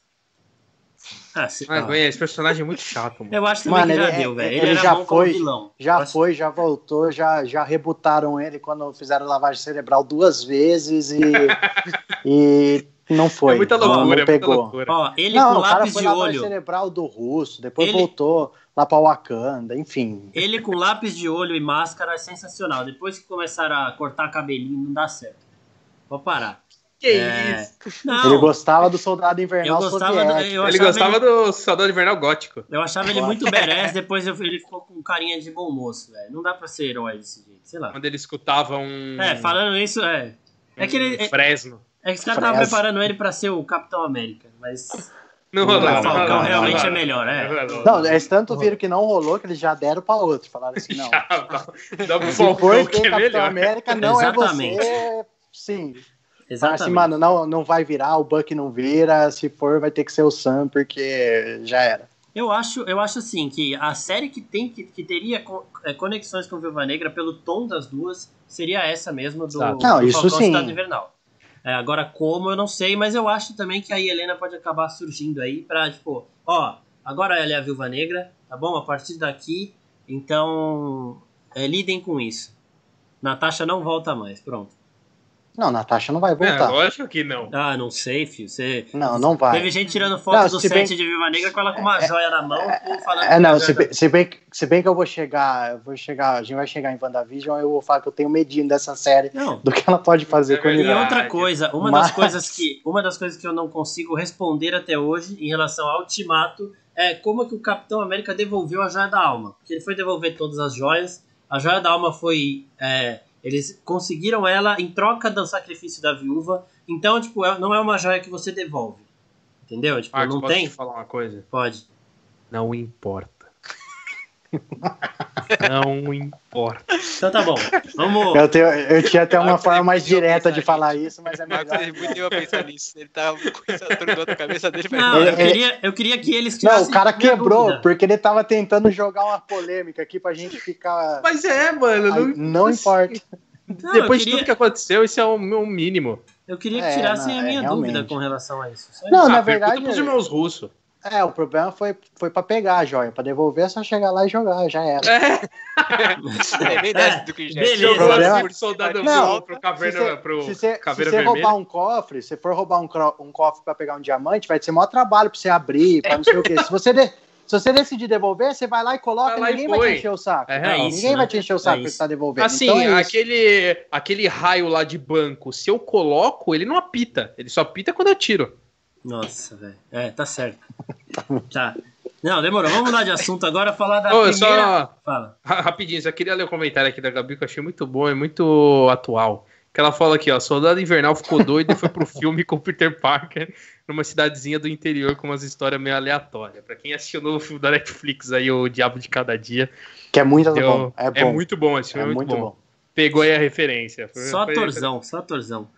Ah, se- Mas, ah, esse personagem é muito chato, mano. eu acho também Mano, que já ele- deu, velho. Ele, ele era já bom foi- como vilão. Já acho- foi, já voltou, já, já rebutaram ele quando fizeram lavagem cerebral duas vezes e, e não foi. é muita não- loucura, não é muita pegou. loucura. Ó, ele não, com o cara lápis foi de lavagem olho. cerebral do russo, depois Ele- voltou lá pra Wakanda, enfim. Ele com lápis de olho e máscara é sensacional. Depois que começaram a cortar cabelinho, não dá certo. Vou parar. Que É, isso? Não, Ele gostava do soldado eu invernal gostava do, eu Ele gostava ele, do Soldado Invernal Gótico. Eu achava ele muito badass, depois eu- ele ficou com carinha de bom moço, velho. Não dá pra ser herói desse jeito, sei lá. Quando ele escutava um. É, falando isso, é. É que ele. um É, Fresno. é que os caras estavam preparando ele pra ser o Capitão América, mas. Não Não, o rolou. Falcão não, não, realmente não, é melhor, é. Não, eles tanto viram que não rolou que eles já deram pra outro. Falaram assim, não. Dá pro Falcão que é Capitão melhor. América, não Exatamente. é você. Sim. Falaram Exatamente. assim, mano, não, não vai virar, o Buck não vira, se for vai ter que ser o Sam, porque já era. Eu acho, eu acho assim que a série que tem que, que teria é, conexões com Viúva Negra pelo tom das duas seria essa mesmo do. Não, do isso Falcão sim. Cidade Invernal. É, agora como eu não sei, mas eu acho também que a Helena pode acabar surgindo aí pra tipo, ó, agora ela é a Viúva Negra, tá bom? A partir daqui, então é, lidem com isso. Natasha não volta mais, pronto. Não, Natasha não vai É, voltar. lógico que não. Ah, não sei, filho. Você não, não vai. teve gente tirando foto Não, do se set bem- de Viúva Negra com ela com uma joia na mão, ou falando É, que não, a se bem, se, bem, que- se bem que eu vou chegar, eu vou chegar, a gente vai chegar em WandaVision, eu vou falar que eu tenho medinho dessa série, Não, do que ela pode fazer É com o E outra coisa, uma Mas- das coisas que uma das coisas que eu não consigo responder até hoje em relação ao Ultimato é como que o Capitão América devolveu a joia da alma. Porque ele foi devolver todas as joias, a joia da alma foi é, eles conseguiram ela em troca do sacrifício da viúva. Então, tipo, é- não é uma joia que você devolve. Entendeu? Tipo, Marcos, não posso tem? te falar uma coisa? Pode. Não importa. não importa. Então tá bom. Vamos. Eu, tenho, eu tinha até uma forma ele mais direta de falar isso, mas é melhor. tempo a pensar nisso. Ele tava com essa turma na cabeça dele. Não, Ele- eu queria, eu queria que eles Não, o cara quebrou, dúvida. porque ele tava tentando jogar uma polêmica aqui pra gente ficar. Mas é, mano. Aí, não importa. Não, Depois de queria- tudo que aconteceu, esse é o meu mínimo. Eu queria que É, tirassem não, a é, minha realmente. dúvida com relação a isso. Só Não, isso. na Ah, verdade- pros irmãos russos. É, o problema foi, foi pra pegar a joia. Pra devolver é só chegar lá e jogar, já era. É, nem desce do que já Beleza. Jogou Problema- assim soldado Não, pro, pro caverna, se pro se você, se roubar um cofre, se for roubar um, um cofre pra pegar um diamante, vai ser maior trabalho pra você abrir, pra não sei o quê. Se você, de- se você decidir devolver, você vai lá e coloca Vai e lá e ninguém vai te encher o saco. É É real. isso, ninguém né? vai te encher o saco É que você tá devolvendo. Assim, então é aquele, aquele raio lá de banco, se eu coloco, ele não apita. Ele só apita quando eu tiro. Nossa, velho. É, tá certo. tá. Não, demorou. Vamos mudar de assunto agora, falar da Ô, primeira... só Fala. ra- rapidinho, só queria ler o comentário aqui da Gabi que eu achei muito bom e muito atual. Que ela fala aqui, ó, Soldado Invernal ficou doido e foi pro filme com o Peter Parker numa cidadezinha do interior com umas histórias meio aleatórias. Pra quem assistiu o novo filme da Netflix aí, O Diabo de Cada Dia, Que é muito deu- bom. É bom. muito bom esse É filme, é muito bom. Pegou aí a referência. Foi- Só foi- atorzão, só atorzão.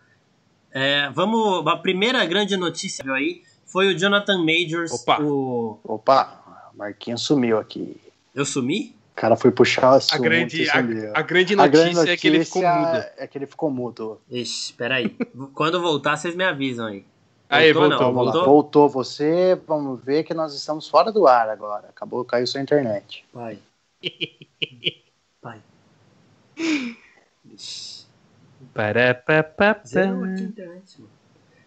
É, vamos... A primeira grande notícia aí foi o Jonathan Majors. Opa. O... Opa, Marquinhos sumiu aqui. Eu sumi? O cara foi puxar o A assunto grande, e a, sumiu. a grande A notícia grande é que ele ficou notícia mudo. É que ele ficou mudo. Ixi, peraí. Quando voltar, vocês me avisam aí. Aí, Voltou, voltou, não? Vamos lá. Voltou? Voltou você, vamos ver que nós estamos fora do ar agora. Acabou, caiu sua internet. Pai. Pai. Ixi. Pará, pá, pá, pá. Zerou aqui a internet, mano.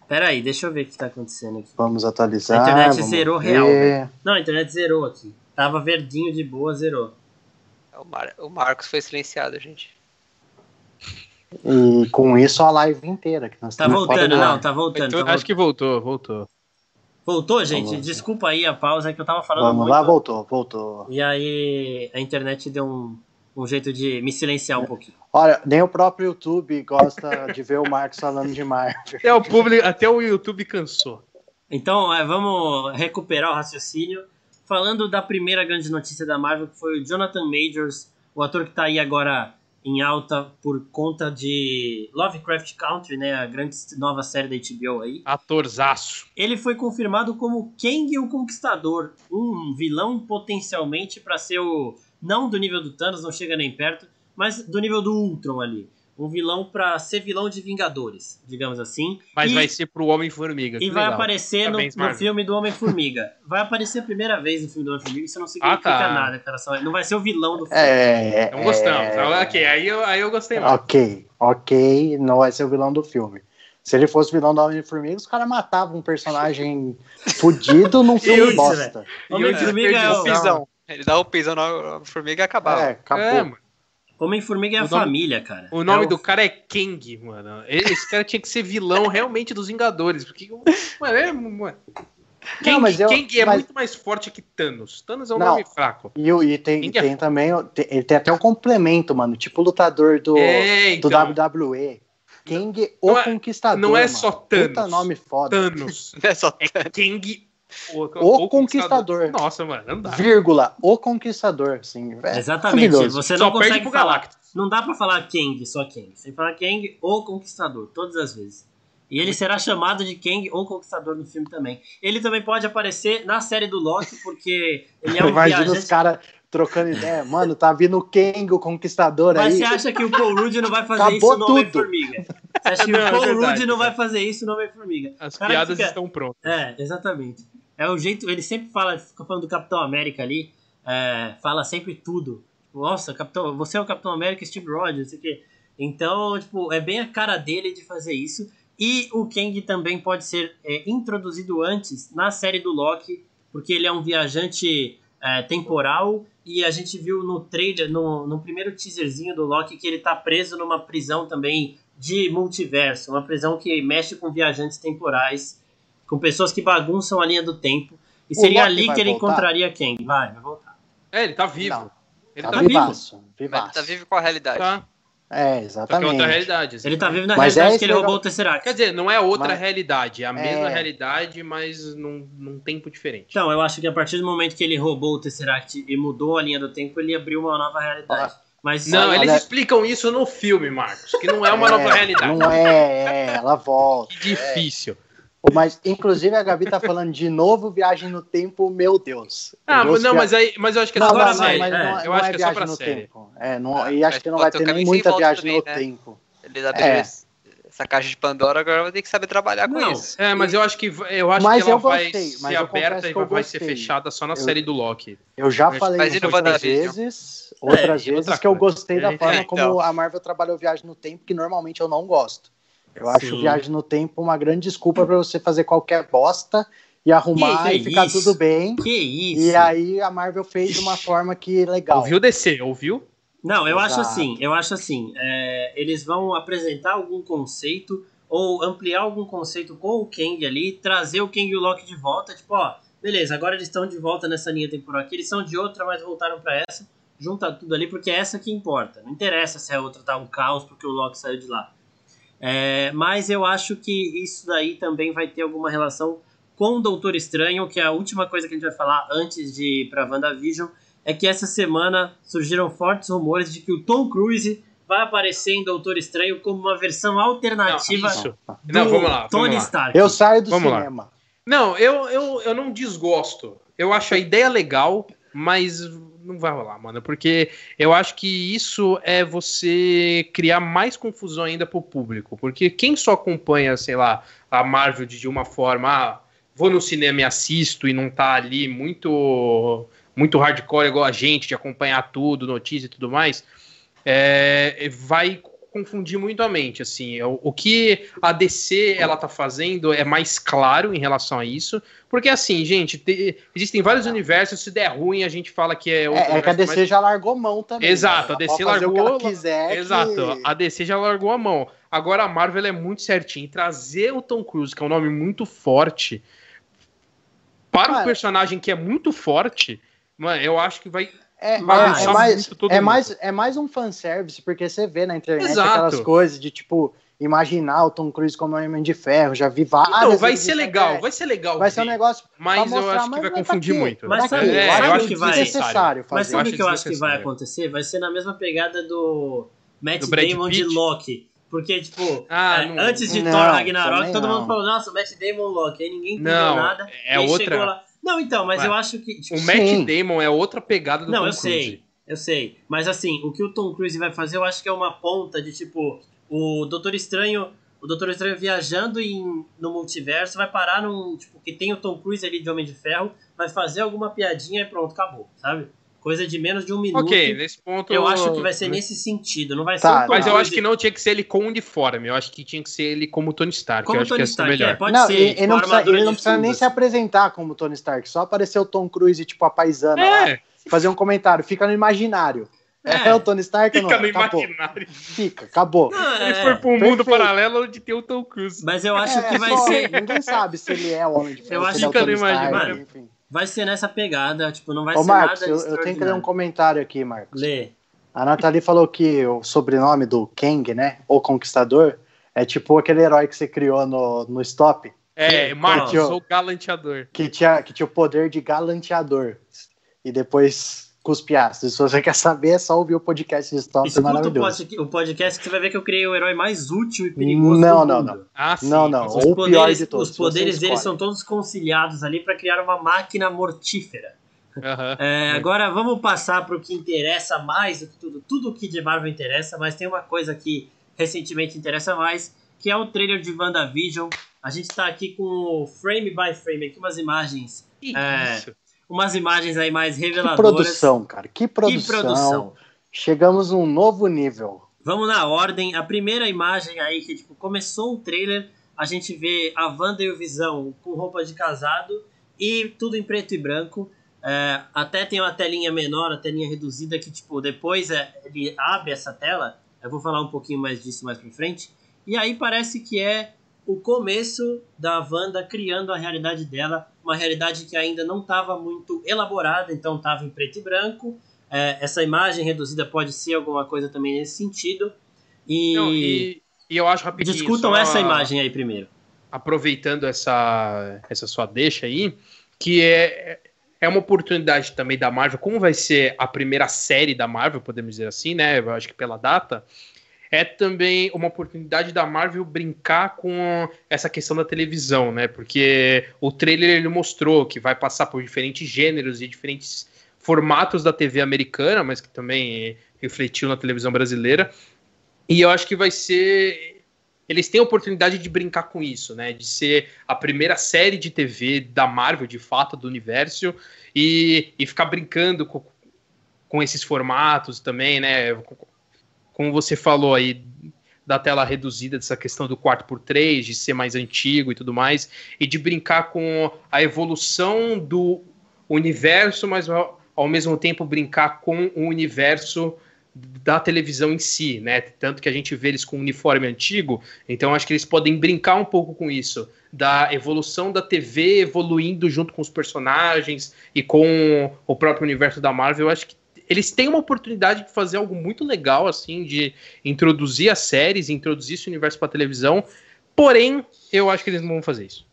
Pera aí, deixa eu ver o que tá acontecendo aqui. Vamos atualizar. A internet vamos zerou ver. real, velho. Não, a internet zerou aqui. Tava verdinho de boa, zerou. O, Mar- o Marcos foi silenciado, gente. E com isso a live inteira. Que nós Tá voltando, não, tá voltando. Então, tá acho que voltou, voltou. Voltou, gente? Vamos. Desculpa aí a pausa, é que eu tava falando Vamos muito. lá, voltou, voltou. E aí a internet deu um, um jeito de me silenciar um pouquinho. Olha, nem o próprio YouTube gosta de ver o Marcos falando de Marvel. Até o público, até o YouTube cansou. Então, é, vamos recuperar o raciocínio. Falando da primeira grande notícia da Marvel, que foi o Jonathan Majors, o ator que está aí agora em alta por conta de Lovecraft Country, né, a grande nova série da HBO aí. Atorzaço. Ele foi confirmado como Kang o Conquistador, um vilão potencialmente para ser o não do nível do Thanos, não chega nem perto, mas do nível do Ultron ali um vilão para ser vilão de Vingadores, digamos assim. Mas e, vai ser pro Homem-Formiga. E vai legal. aparecer no, no, filme do Homem-Formiga. vai aparecer a primeira vez no filme do Homem-Formiga, isso não significa ah, tá. nada, cara. Só, não vai ser o vilão do filme. É, não gostamos. É... Ok, aí eu, aí eu gostei mais. Ok, ok, não vai ser o vilão do filme. Se ele fosse vilão do Homem-Formiga, os caras matavam um personagem fudido num filme isso, bosta. Homem-Formiga é o. Ele dá o pisão na formiga e acabava. É, acabou. É, mano. Homem-Formiga é a nome, família, cara. O nome é do cara é Kang, mano. Esse cara tinha que ser vilão realmente dos Vingadores. Porque, mano, é. Mano. Kang, não, mas eu, Kang é mas... muito mais forte que Thanos. Thanos é um não, nome fraco. E, e tem, é tem é... também. Ele tem até um complemento, mano. Tipo o lutador do, é, então... do WWE. Kang o não é, Conquistador. Não é só Thanos. Puta nome foda. Thanos. Não é só Thanos. É Kang o, o, o conquistador. Nossa, mano, não dá. Vírgula, o conquistador, sim. É Exatamente. Você não Só consegue falar. Não dá para falar Kang, só Kang. Você fala Kang ou conquistador, todas as vezes. E ele será chamado de Kang ou Conquistador no filme também. Ele também pode aparecer na série do Loki, porque ele é um Imagina viajante... os caras trocando ideia. Mano, tá vindo o Kang, o Conquistador Mas aí. Mas você acha que o Paul Rudd não vai fazer Acabou isso no Homem-Formiga? Você acha que não, o Paul é Rudd não vai fazer isso no Homem-Formiga? As piadas fica... estão prontas. É, exatamente. É o jeito, ele sempre fala, fica falando do Capitão América ali, é, fala sempre tudo. Nossa, Capitão, você é o Capitão América, Steve Rogers, sei que. Então, tipo, é bem a cara dele de fazer isso. E o Kang também pode ser é, introduzido antes na série do Loki, porque ele é um viajante é, temporal. E a gente viu no trailer, no, no primeiro teaserzinho do Loki, que ele tá preso numa prisão também de multiverso, uma prisão que mexe com viajantes temporais com pessoas que bagunçam a linha do tempo. E o seria Loki ali que ele voltar? encontraria quem? Vai, vai voltar. É, ele tá vivo. Não. Ele tá, tá vivaço, vivo. Vivaço. Ele tá vivo com a realidade. Tá. É, exatamente. é outra realidade. Assim. Ele tá vivo na mas realidade é que ele roubou o Tesseract. Quer dizer, não é outra mas... realidade, é a mesma é... realidade, mas num, num tempo diferente. Então, eu acho que a partir do momento que ele roubou o Tesseract e mudou a linha do tempo, ele abriu uma nova realidade. Ah. Mas, não, eles explicam isso no filme, Marcos, que não é uma é, nova realidade. Não é, é ela volta. Que difícil. Mas, inclusive, a Gabi tá falando de novo viagem no tempo, meu Deus. Ah, não, via... mas, aí, mas eu acho que é só pra série. Mas não, é, eu acho que é só pra série. Tempo. É, não, e acho que não vai ter nem muita viagem também, no né? tempo. É. essa caixa de Pandora, agora vai ter que saber trabalhar não, com isso. É, mas eu acho que, eu acho mas que ela gostei, vai ser aberta e vai ser fechada só na eu, série do Loki. Eu já falei outras vezes, outras é, vezes que eu gostei da forma como então. a Marvel trabalhou viagem no tempo, que normalmente eu não gosto. Eu acho Sim. viagem no tempo uma grande desculpa para você fazer qualquer bosta e arrumar que, que e ficar isso? tudo bem. Que isso? E aí a Marvel fez de uma forma que legal. Ouviu descer, ouviu? Não, eu Exato. acho assim, eu acho assim, é, eles vão apresentar algum conceito ou ampliar algum conceito com o Kang ali, trazer o Kang e o Loki de volta, tipo, ó, beleza, agora eles estão de volta nessa linha temporal aqui, eles são de outra, mas voltaram para essa, junta tudo ali porque é essa que importa. Não interessa se a outra tá um caos porque o Loki saiu de lá. É, mas eu acho que isso daí também vai ter alguma relação com o Doutor Estranho, que é a última coisa que a gente vai falar antes de ir para WandaVision, é que essa semana surgiram fortes rumores de que o Tom Cruise vai aparecer em Doutor Estranho como uma versão alternativa não, do não, vamos lá, vamos Tony lá. Stark. Eu saio do vamos cinema. Lá. Não, eu, eu, eu não desgosto. Eu acho a ideia legal, mas não vai rolar, mano, porque eu acho que isso é você criar mais confusão ainda pro público, porque quem só acompanha, sei lá, a Marvel de uma forma, ah, vou no cinema e assisto e não tá ali muito muito hardcore igual a gente de acompanhar tudo, notícia e tudo mais, é, vai confundir muito a mente, assim, o, o, que a DC ela tá fazendo é mais claro em relação a isso, porque assim, gente, te, existem vários universos, se der ruim a gente fala que é É, é que a DC mas... já largou mão também. Exato, né? a DC largou, quiser, Exato, que... a DC já largou a mão. Agora a Marvel é muito certinha, trazer o Tom Cruise, que é um nome muito forte, para Cara, um personagem que é muito forte, mano, eu acho que vai é, é, é, mais, é, mais, é mais um fanservice, porque você vê na internet Exato. aquelas coisas de tipo imaginar o Tom Cruise como Homem de Ferro, já vi várias. Então, vai ser legal, internet. vai ser legal. Vai ser um negócio. Mas pra eu mostrar, acho que mas vai pra confundir muito. Mas Pra sabe, quê? eu eu acho que vai- desnecessário Mas fazer. sabe o acho que eu acho que vai acontecer? Vai ser na mesma pegada do Matt Do Damon de Pitt? Loki. Porque, tipo, Ah, é, não- antes de Não, Thor Ragnarok, todo não. mundo falou, nossa, o Matt Damon Loki. Aí ninguém entendeu Não, nada. é outra- lá. Não, então, mas Ué, eu acho que. tipo, O Matt Sim. Damon é outra pegada do Não, Tom eu Cruise. sei, eu sei. Mas assim, o que o Tom Cruise vai fazer, eu acho que é uma ponta de tipo, o Doutor Estranho. O Doutor Estranho viajando em, no multiverso vai parar num. Tipo, que tem o Tom Cruise ali de Homem de Ferro, vai fazer alguma piadinha e pronto, acabou, sabe? Coisa de menos de um minuto. Ok, nesse ponto. Eu acho que vai ser nesse sentido, não vai Tá, ser Tom Mas eu acho que não tinha que ser ele com uniforme. Eu acho que tinha que ser ele como Tony Stark. como eu acho Tony que Stark, melhor. é, pode não, ser. e- tipo, e não precisa, ele não precisa nem se apresentar como Tony Stark, só aparecer o Tom Cruise, tipo, a paisana lá, É, fazer um comentário, fica no imaginário. É, É. o Tony Stark ou não? fica no Acabou. imaginário. Fica, acabou. Não, é, Ele foi pra um mundo paralelo onde tem o Tom Cruise. Mas eu acho É, que vai só- ser. Ninguém sabe se ele é o Homem de Ferro, Eu acho ele é o que Tony não Stark, enfim. Vai ser nessa pegada, tipo, não vai Ô, ser Marcos, nada eu, eu tenho que ler um comentário aqui, Marcos. Lê. A Nathalie falou que o sobrenome do Kang, né, o Conquistador, é tipo aquele herói que você criou no, no Stop, É, Marcos, sou galanteador. que tinha, que tinha o poder de galanteador. E depois cuspe ácido. Se você quer saber, é só ouvir o podcast de Stop, é Escuta o maravilhoso. pod- o podcast que você vai ver que eu criei o herói mais útil e perigoso Não, do não, mundo. não. Ah, sim. Não, não. Os Ou o pior poderes, de todos. os poderes deles escolhe. são todos conciliados ali para criar uma máquina mortífera. Aham. É, agora vamos passar para o que interessa mais do que tudo. Tudo que de Marvel interessa, mas tem uma coisa que recentemente interessa mais, que é o trailer de WandaVision. A gente está aqui com o frame by frame, aqui umas imagens, É, isso. Umas imagens aí mais Que reveladoras. produção, cara. Que Que produção. produção. Chegamos num novo nível. Vamos na ordem. A primeira imagem aí que tipo, começou o trailer, a gente vê a Wanda e o Visão com roupa de casado e tudo em preto e branco. É, até tem uma telinha menor, a telinha reduzida que tipo depois é, ele abre essa tela. Eu vou falar um pouquinho mais disso mais pra frente. E aí parece que é o começo da Wanda criando a realidade dela, uma realidade que ainda não estava muito elaborada, então estava em preto e branco. É, essa imagem reduzida pode ser alguma coisa também nesse sentido. E, Não, e, e eu acho rapidinho. discutam só essa imagem aí primeiro. Aproveitando essa, essa sua deixa aí, que é, é uma oportunidade também da Marvel, como vai ser a primeira série da Marvel, podemos dizer assim, né? Eu acho que pela data. É também uma oportunidade da Marvel brincar com essa questão da televisão, né? Porque o trailer ele mostrou que vai passar por diferentes gêneros e diferentes formatos da TV americana, mas que também refletiu na televisão brasileira. E eu acho que vai ser. Eles têm a oportunidade de brincar com isso, né? De ser a primeira série de TV da Marvel, de fato, do universo, e, e ficar brincando com, com esses formatos também, né? Como você falou aí, da tela reduzida, dessa questão do 4x3, de ser mais antigo e tudo mais, e de brincar com a evolução do universo, mas ao, mesmo tempo brincar com o universo da televisão em si, né? Tanto que a gente vê eles com um uniforme antigo, então acho que eles podem brincar um pouco com isso, da evolução da TV evoluindo junto com os personagens e com o próprio universo da Marvel. Acho que eles têm uma oportunidade de fazer algo muito legal, assim, de introduzir as séries, introduzir esse universo para televisão. Porém, eu acho que eles não vão fazer isso.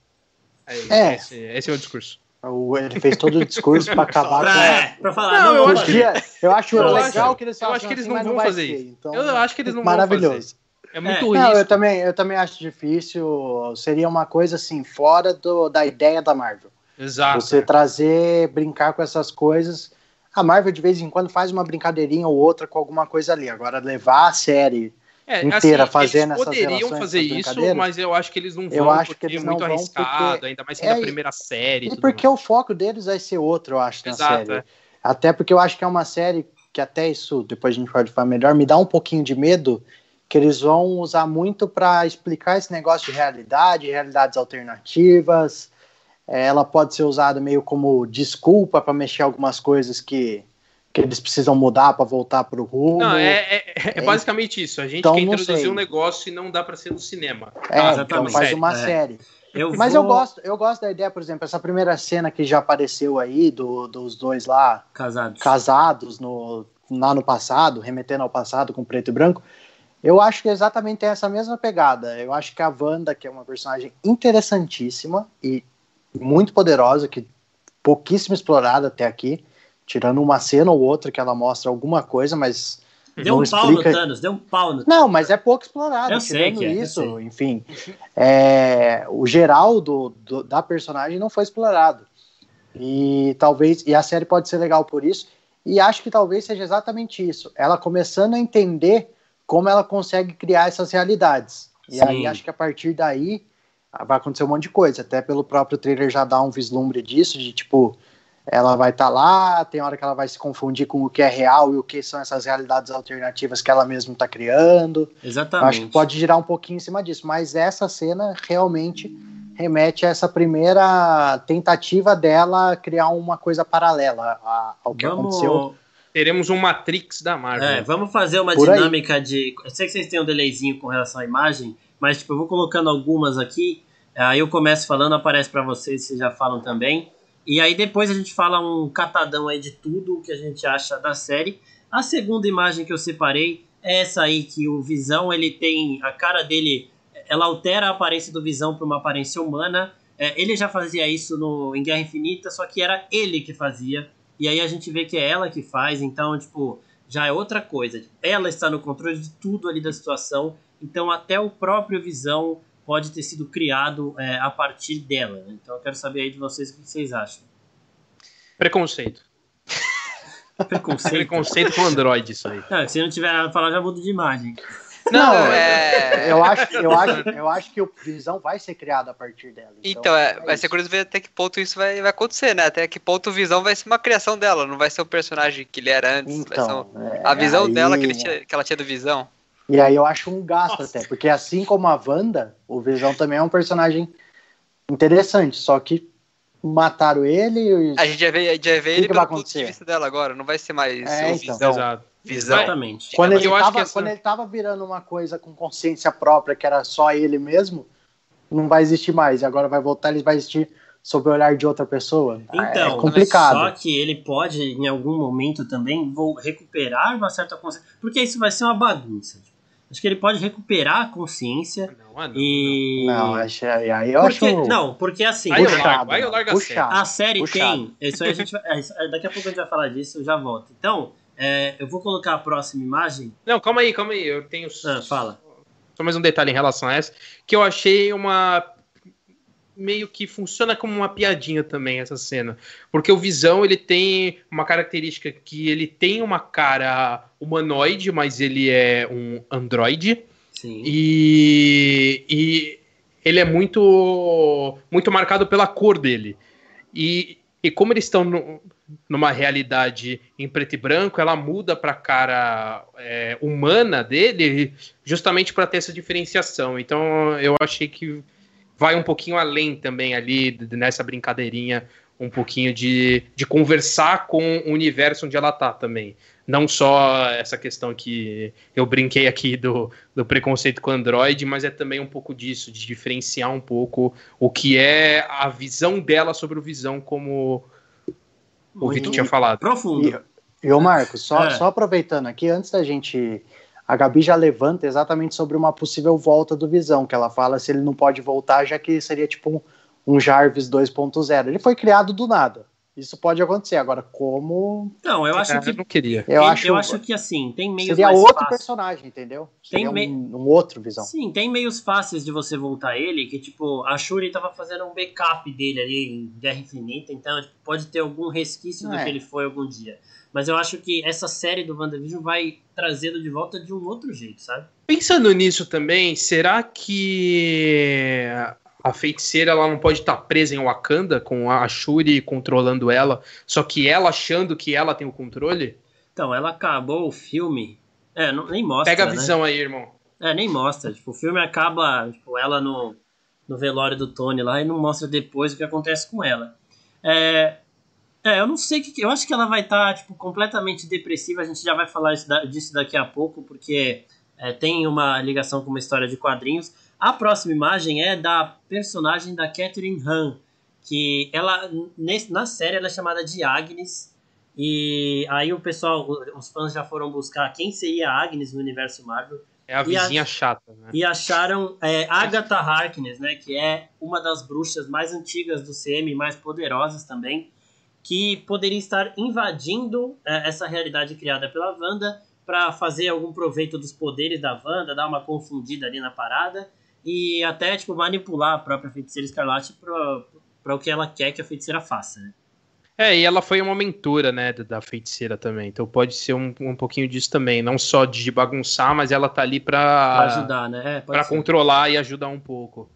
É. Esse, esse é o discurso. O- Ele fez todo o discurso pra acabar com Pra, é, pra falar, Não, eu vamos acho que- eu acho Eu legal acho- que eles eu façam acho que eles assim, não vão vai fazer ser, isso. Então, Eu acho que eles não vão maravilhoso. É muito Não, eu também, eu também acho difícil. Seria uma coisa assim, fora do, da ideia da Marvel. Exato. Você trazer, brincar com essas coisas. A Marvel de vez em quando faz uma brincadeirinha ou outra com alguma coisa ali. Agora, levar a série. É, inteira fazendo eles essas poderiam relações, fazer isso, mas eu acho que eles não vão, Eu acho que porque eles é não muito vão, arriscado, porque- ainda mais sendo É, a primeira série. E porque mais. o foco deles vai ser outro, eu acho, na Exato, série. é. Até porque eu acho que é uma série que até isso, depois a gente pode falar melhor, me dá um pouquinho de medo que eles vão usar muito para explicar esse negócio de realidade, realidades alternativas. É, Ela pode ser usada meio como desculpa para mexer algumas coisas que, que eles precisam mudar para voltar para o rumo. Não, é, é- é basicamente isso. A gente Então, quer introduzir sei. um negócio e não dá pra ser no cinema. É, Ah, então faz Série, uma é. série. Eu Mas vou... eu gosto, eu gosto da ideia, por exemplo, essa primeira cena que já apareceu aí do- dos dois lá Casados. casados no, lá no passado, remetendo ao passado com preto e branco. Eu acho que exatamente tem essa mesma pegada. Eu acho que a Wanda, que é uma personagem interessantíssima e muito poderosa, que pouquíssimo explorada até aqui, tirando uma cena ou outra que ela mostra alguma coisa, mas Deu não um pau explica... no Thanos, deu um pau no Não, mas é pouco explorado. Eu sei que é, isso, enfim, é, o geral do, do- da personagem não foi explorado. E talvez e a série pode ser legal por isso. E acho que talvez seja exatamente isso. Ela começando a entender como ela consegue criar essas realidades. E Sim. aí acho que a partir daí vai acontecer um monte de coisa. Até pelo próprio trailer já dá um vislumbre disso, de tipo, ela vai estar lá, tem hora que ela vai se confundir com o que é real e o que são essas realidades alternativas que ela mesma está criando. Eu Exatamente. acho que pode girar um pouquinho em cima disso, mas essa cena realmente remete a essa primeira tentativa dela criar uma coisa paralela ao que aconteceu. Vamos, Teremos um Matrix da Marvel. é, vamos fazer uma Por aí. dinâmica de. Eu sei que vocês têm um delayzinho com relação à imagem, mas tipo, eu vou colocando algumas aqui. Aí eu começo falando, aparece pra vocês, vocês já falam também. E aí depois a gente fala um catadão aí de tudo o que a gente acha da série. A segunda imagem que eu separei é essa aí que o Visão, ele tem a cara dele, ela altera a aparência do Visão para uma aparência humana. É, ele já fazia isso no, em Guerra Infinita, só que era ele que fazia. E aí a gente vê que é ela que faz, então, tipo, já é outra coisa. Ela está no controle de tudo ali da situação, então até o próprio Visão pode ter sido criado é, a partir dela. né? Então eu quero saber aí de vocês o que vocês acham. Preconceito. Preconceito. Preconceito com Android, isso aí. Não, se não tiver nada pra falar, já mudo de imagem. Não, Não, é. Eu acho, eu, acho, eu acho que o Visão vai ser criado a partir dela. Então, é, vai isso. ser curioso ver até que ponto isso vai, vai acontecer, né? Até que ponto o Visão vai ser uma criação dela, não vai ser o personagem que ele era antes. vai ser um- Então, é, a visão aí- dela que, ele tinha- que ela tinha do Visão. E aí eu acho um gasto até, porque assim como a Wanda, o Visão também é um personagem interessante, só que mataram ele e A gente já vê, já vê que ele pelo ponto de vista dela agora, não vai ser mais É, o então. Visão. Exato. Visão. Exatamente. quando ele, eu acho tava, que essa- quando ele tava virando uma coisa com consciência própria, que era só ele mesmo, não vai existir mais. E agora vai voltar, ele vai existir sob o olhar de outra pessoa. Então, é complicado. só que ele pode, em algum momento também, vou recuperar uma certa consciência. Porque isso vai ser uma bagunça. Acho que ele pode recuperar a consciência Não, ah, não, e. Não, acho, aí eu porque, acho. não, porque assim. Aí eu puxado, largo, aí eu largo a puxado. A série Puxado. tem. Isso aí a gente vai, é, é, daqui a pouco a gente vai falar disso, eu já volto. Então, é, eu vou colocar a próxima imagem. Não, calma aí, calma aí. Eu tenho Ah, fala. só mais um detalhe em relação a essa, que eu achei uma meio que funciona como uma piadinha também essa cena, porque o Visão ele tem uma característica que ele tem uma cara humanoide, mas ele é um androide Sim. e, e ele é muito muito marcado pela cor dele e, e como eles estão no- numa realidade em preto e branco, ela muda para a cara é, humana dele, justamente para ter essa diferenciação. Então eu achei que vai um pouquinho além também ali nessa brincadeirinha, um pouquinho de, de conversar com o universo onde ela tá também. Não só essa questão que eu brinquei aqui do, do preconceito com Android, mas é também um pouco disso, de diferenciar um pouco o que é a visão dela sobre o visão, como o Vitor tinha falado. Profundo. E, e ô Marcos, só, É. só aproveitando aqui, antes da gente. A Gabi já levanta exatamente sobre uma possível volta do Visão, que ela fala se ele não pode voltar, já que seria tipo um, um Jarvis 2.0. Ele foi criado do nada. Isso pode acontecer. Agora, como. Então, eu acho que. eu não queria. Eu, eu acho, acho que assim, tem meios seria mais outro fáceis. personagem, entendeu? Tem Seria mei- um, um outro Visão. Sim, tem meios fáceis de você voltar ele, que tipo, a Shuri tava fazendo um backup dele ali em Guerra Infinita, então tipo, pode ter algum resquício do É. que ele foi algum dia. Mas eu acho que essa série do WandaVision vai trazê-lo de volta de um outro jeito, sabe? Pensando nisso também, será que a feiticeira ela não pode estar presa em Wakanda com a Shuri controlando ela, só que ela achando que ela tem o controle? Então, ela acabou o filme. É, não- nem mostra. Pega a né? visão aí, irmão. É, nem mostra. Tipo, o filme acaba, tipo, ela no, no velório do Tony lá e não mostra depois o que acontece com ela. É, é eu não sei o que. Eu acho que ela vai estar, tipo, completamente depressiva. A gente já vai falar disso daqui a pouco, porque é, tem uma ligação com uma história de quadrinhos. A próxima imagem é da personagem da Catherine Han, que ela, nesse, na série, ela é chamada de Agnes. E aí o pessoal, os fãs já foram buscar quem seria a Agnes no universo Marvel. É a vizinha chata, né? E acharam é, Agatha Harkness, né? Que é uma das bruxas mais antigas do CM, mais poderosas também, que poderia estar invadindo é, essa realidade criada pela Wanda para fazer algum proveito dos poderes da Wanda, dar uma confundida ali na parada e até tipo manipular a própria feiticeira Escarlate para o que ela quer que a feiticeira faça, né? É, e ela foi uma mentora, né, da feiticeira também. Então pode ser um, um pouquinho disso também. Não só de bagunçar, mas ela tá ali pra, pra ajudar, né? É, ser. controlar e ajudar um pouco.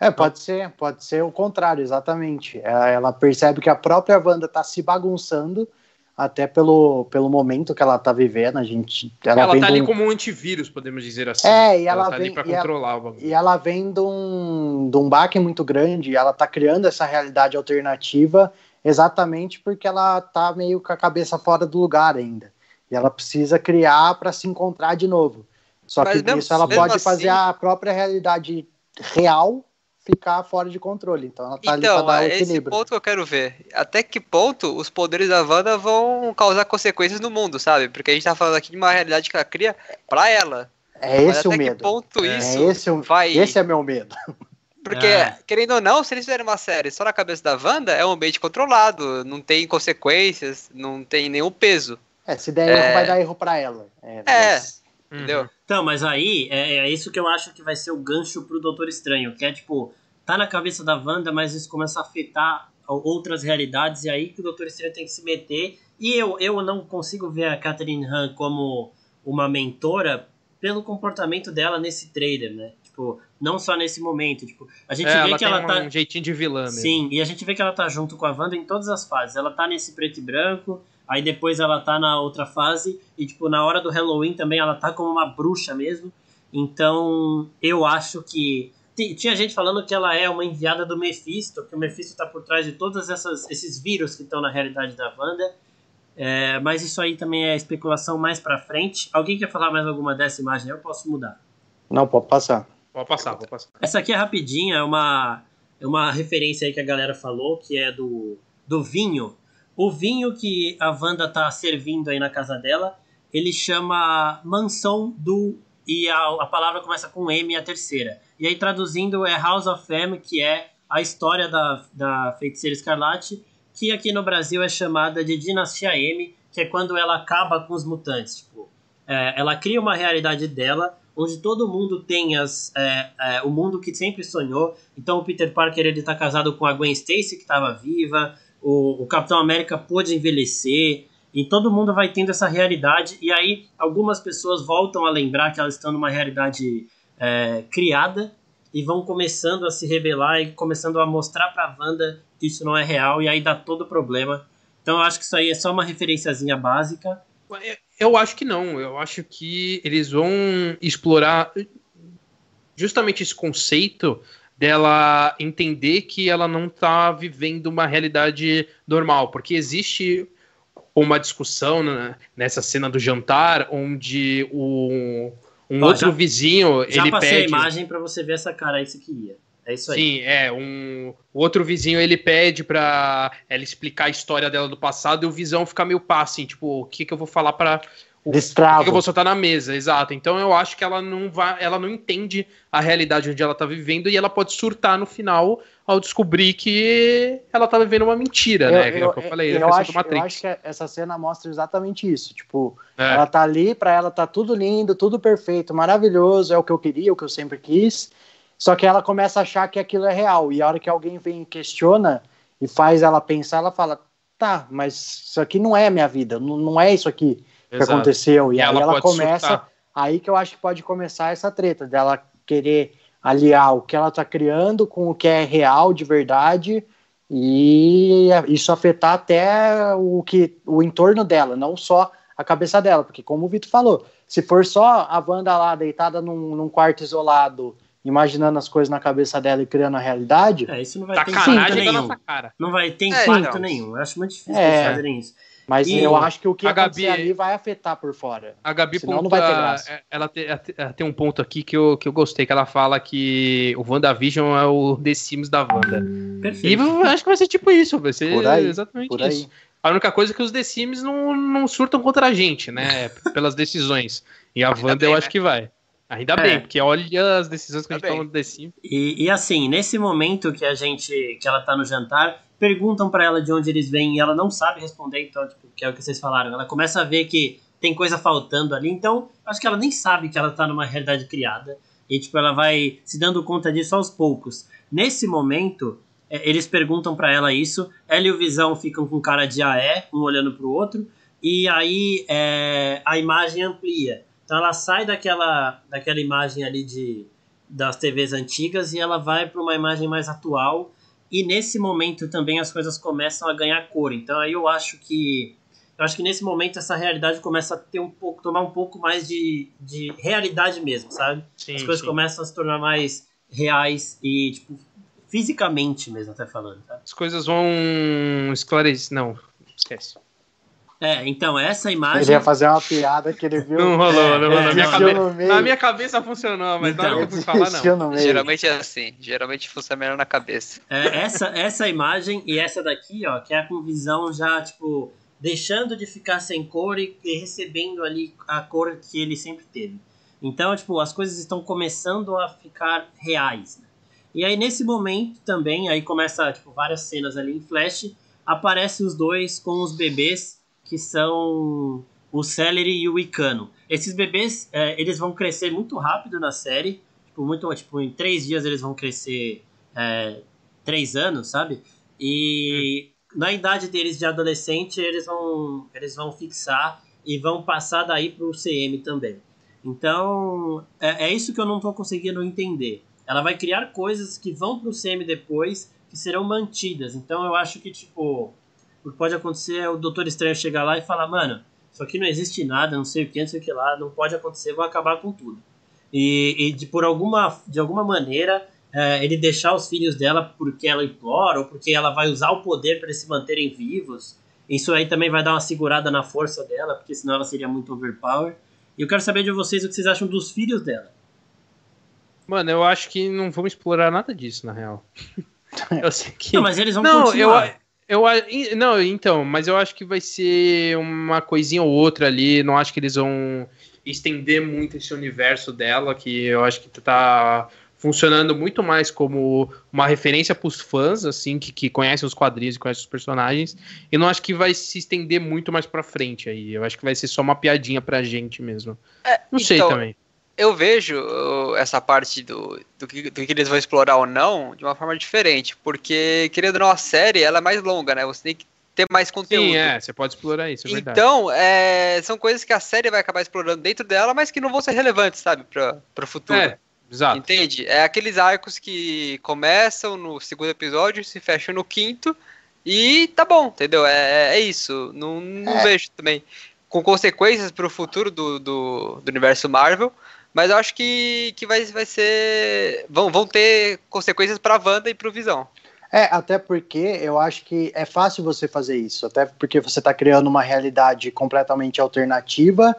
É, pode ser, pode ser o contrário, exatamente. É, ela percebe que a própria Wanda tá se bagunçando até pelo, pelo momento que ela tá vivendo, a gente... Ela, ela tá ali um... como um antivírus, podemos dizer assim. É, e ela, ela tá vem, ali pra controlar ela, o bagulho. E ela vem de um, de um baque muito grande, ela tá criando essa realidade alternativa exatamente porque ela tá meio com a cabeça fora do lugar ainda. E ela precisa criar para se encontrar de novo. Só Mas que mesmo, isso ela pode assim... fazer a própria realidade real ficar fora de controle. Então ela tá então, ali pra dar o é esse ponto que eu quero ver. Até que ponto os poderes da Wanda vão causar consequências no mundo, sabe? Porque a gente tá falando aqui de uma realidade que ela cria pra ela. É esse o medo. Que ponto é isso esse o... vai... Esse é meu medo. Porque, é. querendo ou não, se eles fizerem uma série só na cabeça da Wanda, é um ambiente controlado, não tem consequências, não tem nenhum peso. É, se der é... erro, vai dar erro pra ela. É, é mas... entendeu? Então, mas aí, é, é, isso que eu acho que vai ser o gancho pro Doutor Estranho, que é tipo, tá na cabeça da Wanda, mas isso começa a afetar outras realidades, e aí que o Doutor Estranho tem que se meter. E eu, eu não consigo ver a Catherine Han como uma mentora pelo comportamento dela nesse trailer, né? Tipo, não só nesse momento. Tipo, a gente é, vê ela que ela um tá. um jeitinho de vilã mesmo. Sim, e a gente vê que ela tá junto com a Wanda em todas as fases. Ela tá nesse preto e branco, aí depois ela tá na outra fase, e tipo, na hora do Halloween também ela tá como uma bruxa mesmo. Então, eu acho que tinha gente falando que ela é uma enviada do Mephisto, que o Mephisto está por trás de todos esses vírus que estão na realidade da Wanda. É, mas isso aí também é especulação mais para frente. Alguém quer falar mais alguma dessa imagem? Eu posso mudar. Não, pode passar. Pode passar, pode passar. Essa aqui é rapidinha, é uma, é uma referência aí que a galera falou, que é do, do vinho. O vinho que a Wanda tá servindo aí na casa dela, ele chama Mansão do e a, a palavra começa com M, a terceira. E aí, traduzindo, é House of M, que é a história da, da feiticeira escarlate, que aqui no Brasil é chamada de Dinastia M, que é quando ela acaba com os mutantes. Tipo, é, ela cria uma realidade dela, onde todo mundo tem as, é, é, o mundo que sempre sonhou. Então, o Peter Parker ele tá casado com a Gwen Stacy, que estava viva. O, o Capitão América pôde envelhecer. E todo mundo vai tendo essa realidade, e aí algumas pessoas voltam a lembrar que elas estão numa realidade é, criada e vão começando a se rebelar e começando a mostrar pra Wanda que isso não é real, e aí dá todo o problema. Então eu acho que isso aí é só uma referenciazinha básica. Eu acho que não, eu acho que eles vão explorar justamente esse conceito dela entender que ela não está vivendo uma realidade normal, porque existe uma discussão né, nessa cena do jantar, onde o, um Ó, outro já, vizinho. Já ele passei pede... a imagem para você ver essa cara aí que você queria. É isso aí. Sim, é. Um o outro vizinho ele pede pra ela explicar a história dela do passado e o visão fica meio pá, assim, tipo, o que, que eu vou falar para o que, eu vou soltar na mesa, exato. Então eu acho que ela não vai, ela não entende a realidade onde ela tá vivendo e ela pode surtar no final ao descobrir que ela tá vivendo uma mentira, eu, né? Eu, é o que eu falei, eu, acho, eu acho que essa cena mostra exatamente isso. Tipo, é. ela tá ali, pra ela tá tudo lindo, tudo perfeito, maravilhoso, é o que eu queria, o que eu sempre quis. Só que ela começa a achar que aquilo é real. E a hora que alguém vem e questiona e faz ela pensar, ela fala: tá, mas isso aqui não é a minha vida, não, não é isso aqui Exato. que aconteceu. E, e aí ela, ela começa. Surtar. Aí que eu acho que pode começar essa treta dela querer aliar o que ela está criando com o que é real de verdade e isso afetar até o que o entorno dela, não só a cabeça dela, porque como o Vitor falou, se for só a Wanda lá deitada num, num quarto isolado, imaginando as coisas na cabeça dela e criando a realidade, é, isso não vai ter impacto nenhum. Não vai ter é, impacto é, nenhum. Eu acho muito difícil é. fazerem isso. Mas e eu acho que o que a Gabi, ali vai afetar por fora. A Gabi Senão não vai ter graça. É, ela, tem, ela tem um ponto aqui que eu, que eu gostei, que ela fala que o WandaVision é o The Sims da Wanda. Perfeito. E eu acho que vai ser tipo isso, vai ser aí, exatamente isso. A única coisa é que os The Sims não, não surtam contra a gente, né? pelas decisões. E a Ainda Wanda bem, eu né? acho que vai. Ainda É. bem, porque olha as decisões que a Ainda gente toma bem. no The Sims. E, e assim, nesse momento que a gente. que ela tá no jantar, perguntam pra ela de onde eles vêm e ela não sabe responder, então, tipo, que é o que vocês falaram. Ela começa a ver que tem coisa faltando ali, então acho que ela nem sabe que ela tá numa realidade criada. E, tipo, ela vai se dando conta disso aos poucos. Nesse momento, é, eles perguntam pra ela isso, ela e o Visão ficam com cara de aé, um olhando pro outro, e aí é, a imagem amplia. Então ela sai daquela, daquela imagem ali de, das TVs antigas e ela vai para uma imagem mais atual. E nesse momento também as coisas começam a ganhar cor. Então aí eu acho que eu acho que nesse momento essa realidade começa a ter um pouco, tomar um pouco mais de, de realidade mesmo, sabe? Sim, As coisas sim. começam a se tornar mais reais e tipo fisicamente mesmo até falando, sabe? As coisas vão esclarecer. Não, esquece. É, então essa Ele imagem ia fazer uma piada que ele viu. Não rolou, não rolou. é, na, minha cabe- no meio. na minha cabeça funcionou, mas na hora que eu fui falar, não. no meio. Geralmente é assim. Geralmente funciona melhor na cabeça. É, essa, essa imagem e essa daqui, ó, que é com visão já, tipo, deixando de ficar sem cor e, e recebendo ali a cor que ele sempre teve. Então, tipo, as coisas estão começando a ficar reais. né? E aí, nesse momento também, aí começa, tipo, várias cenas ali em flash, aparecem os dois com os bebês que são o Celery e o Icano. Esses bebês, é, eles vão crescer muito rápido na série, tipo, muito, tipo, em três dias eles vão crescer é, três anos, sabe? E na idade deles de adolescente, eles vão, eles vão fixar e vão passar daí pro CM também. Então, é, é isso que eu não tô conseguindo entender. Ela vai criar coisas que vão pro CM depois, que serão mantidas. Então, eu acho que, tipo, o que pode acontecer é o Doutor Estranho chegar lá e falar, mano, isso aqui não existe nada, não sei o que, não sei o que lá, não pode acontecer, vou acabar com tudo. E, e de, por alguma, de alguma maneira, é, ele deixar os filhos dela porque ela implora, ou porque ela vai usar o poder para eles se manterem vivos. Isso aí também vai dar uma segurada na força dela, porque senão ela seria muito overpower. E eu quero saber de vocês o que vocês acham dos filhos dela. Mano, eu acho que não vamos explorar nada disso, na real. Eu sei que. Não, mas eles vão Não, continuar. eu, a- não, então, mas eu acho que vai ser uma coisinha ou outra ali. Não acho que eles vão estender muito esse universo dela, que eu acho que tá funcionando muito mais como uma referência pros fãs, assim, que, que conhecem os quadrinhos e conhecem os personagens. E não acho que vai se estender muito mais pra frente aí. Eu acho que vai ser só uma piadinha pra gente mesmo. Não sei então, também. Eu vejo essa parte do, do, que, do que eles vão explorar ou não de uma forma diferente, porque, querendo ou não, a série ela é mais longa, né? Você tem que ter mais conteúdo. Sim, é, você pode explorar isso, é verdade. Então, é, são coisas que a série vai acabar explorando dentro dela, mas que não vão ser relevantes, sabe, para o futuro. É, exato. Entende? É aqueles arcos que começam no segundo episódio, se fecham no quinto, e tá bom, entendeu? É, é isso. Não, não É. vejo também com consequências pro futuro do, do, do universo Marvel, mas eu acho que, que vai, vai ser. Vão, vão ter consequências pra Wanda e pro Visão. É, até porque eu acho que é fácil você fazer isso, até porque você está criando uma realidade completamente alternativa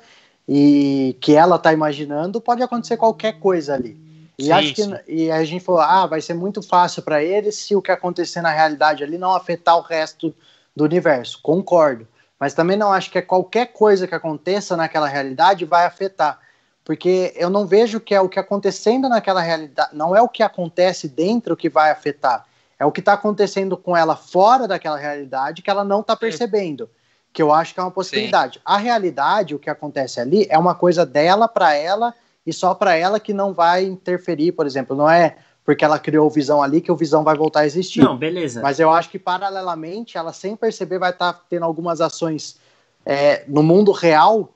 e que ela está imaginando, pode acontecer qualquer coisa ali. E Sim, acho que sim. e a gente falou, ah, vai ser muito fácil para eles se o que acontecer na realidade ali não afetar o resto do universo. Concordo, mas também não acho que é qualquer coisa que aconteça naquela realidade vai afetar. Porque eu não vejo que é o que acontecendo naquela realidade, não é o que acontece dentro que vai afetar. É o que está acontecendo com ela fora daquela realidade que ela não está percebendo. Que eu acho que é uma possibilidade. A realidade, o que acontece ali, é uma coisa dela para ela e só para ela que não vai interferir, por exemplo. Não é porque ela criou o visão ali que o visão vai voltar a existir. Não, beleza. Mas eu acho que, paralelamente, ela sem perceber vai estar tendo algumas ações é, no mundo real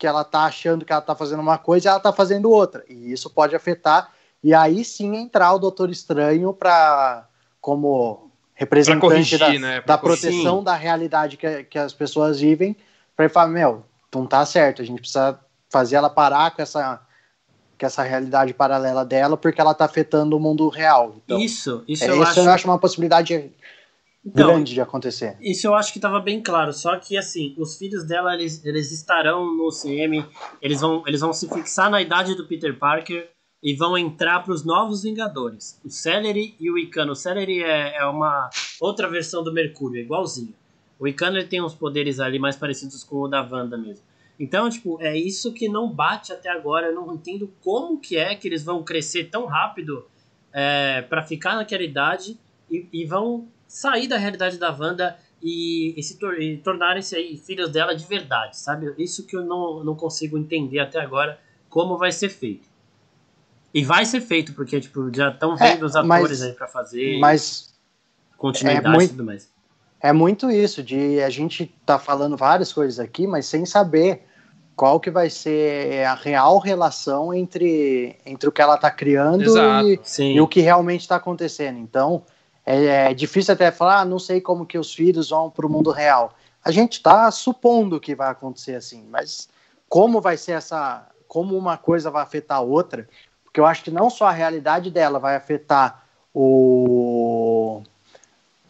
que ela tá achando que ela tá fazendo uma coisa e ela tá fazendo outra. E isso pode afetar. E aí sim entrar o Doutor Estranho para como representante corrigir, da, né? Da proteção Sim. da realidade que, que as pessoas vivem, para ele falar, meu, não tá certo, a gente precisa fazer ela parar com essa, com essa realidade paralela dela, porque ela tá afetando o mundo real. Então, isso, isso é, eu isso acho. eu acho uma possibilidade Então, grande de acontecer. Isso eu acho que estava bem claro, só que assim, os filhos dela, eles, eles estarão no CM, eles vão, eles vão se fixar na idade do Peter Parker e vão entrar para os novos Vingadores. O Celery e o Icano. O Celery é, é uma outra versão do Mercúrio, é igualzinho. O Icano ele tem uns poderes ali mais parecidos com o da Wanda mesmo. Então, tipo, é isso que não bate até agora. Eu não entendo como que é que eles vão crescer tão rápido é, para ficar naquela idade e, e, vão sair da realidade da Wanda e, e se tor tornarem-se aí filhos dela de verdade, sabe? Isso que eu não, não consigo entender até agora como vai ser feito. E vai ser feito, porque tipo, já estão é, vendo é, os atores mas, aí para fazer mas continuidade é muito, e tudo mais. É muito isso, de a gente tá falando várias coisas aqui, mas sem saber qual que vai ser a real relação entre, entre o que ela está criando e, e, o que realmente está acontecendo. Então, é, é, difícil até falar, ah, não sei como que os filhos vão para o mundo real. A gente está supondo que vai acontecer assim, mas como vai ser essa, como uma coisa vai afetar a outra, porque eu acho que não só a realidade dela vai afetar o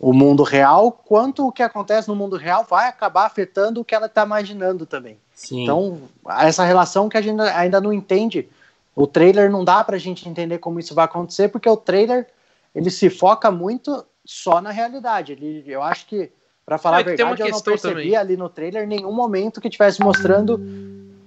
o mundo real, quanto o que acontece no mundo real vai acabar afetando o que ela está imaginando também. Sim. Então, essa relação que a gente ainda não entende, o trailer não dá para a gente entender como isso vai acontecer, porque o trailer ele se foca muito só na realidade. Ele, eu acho que, para falar é, a verdade, eu não percebi também. ali no trailer nenhum momento que estivesse mostrando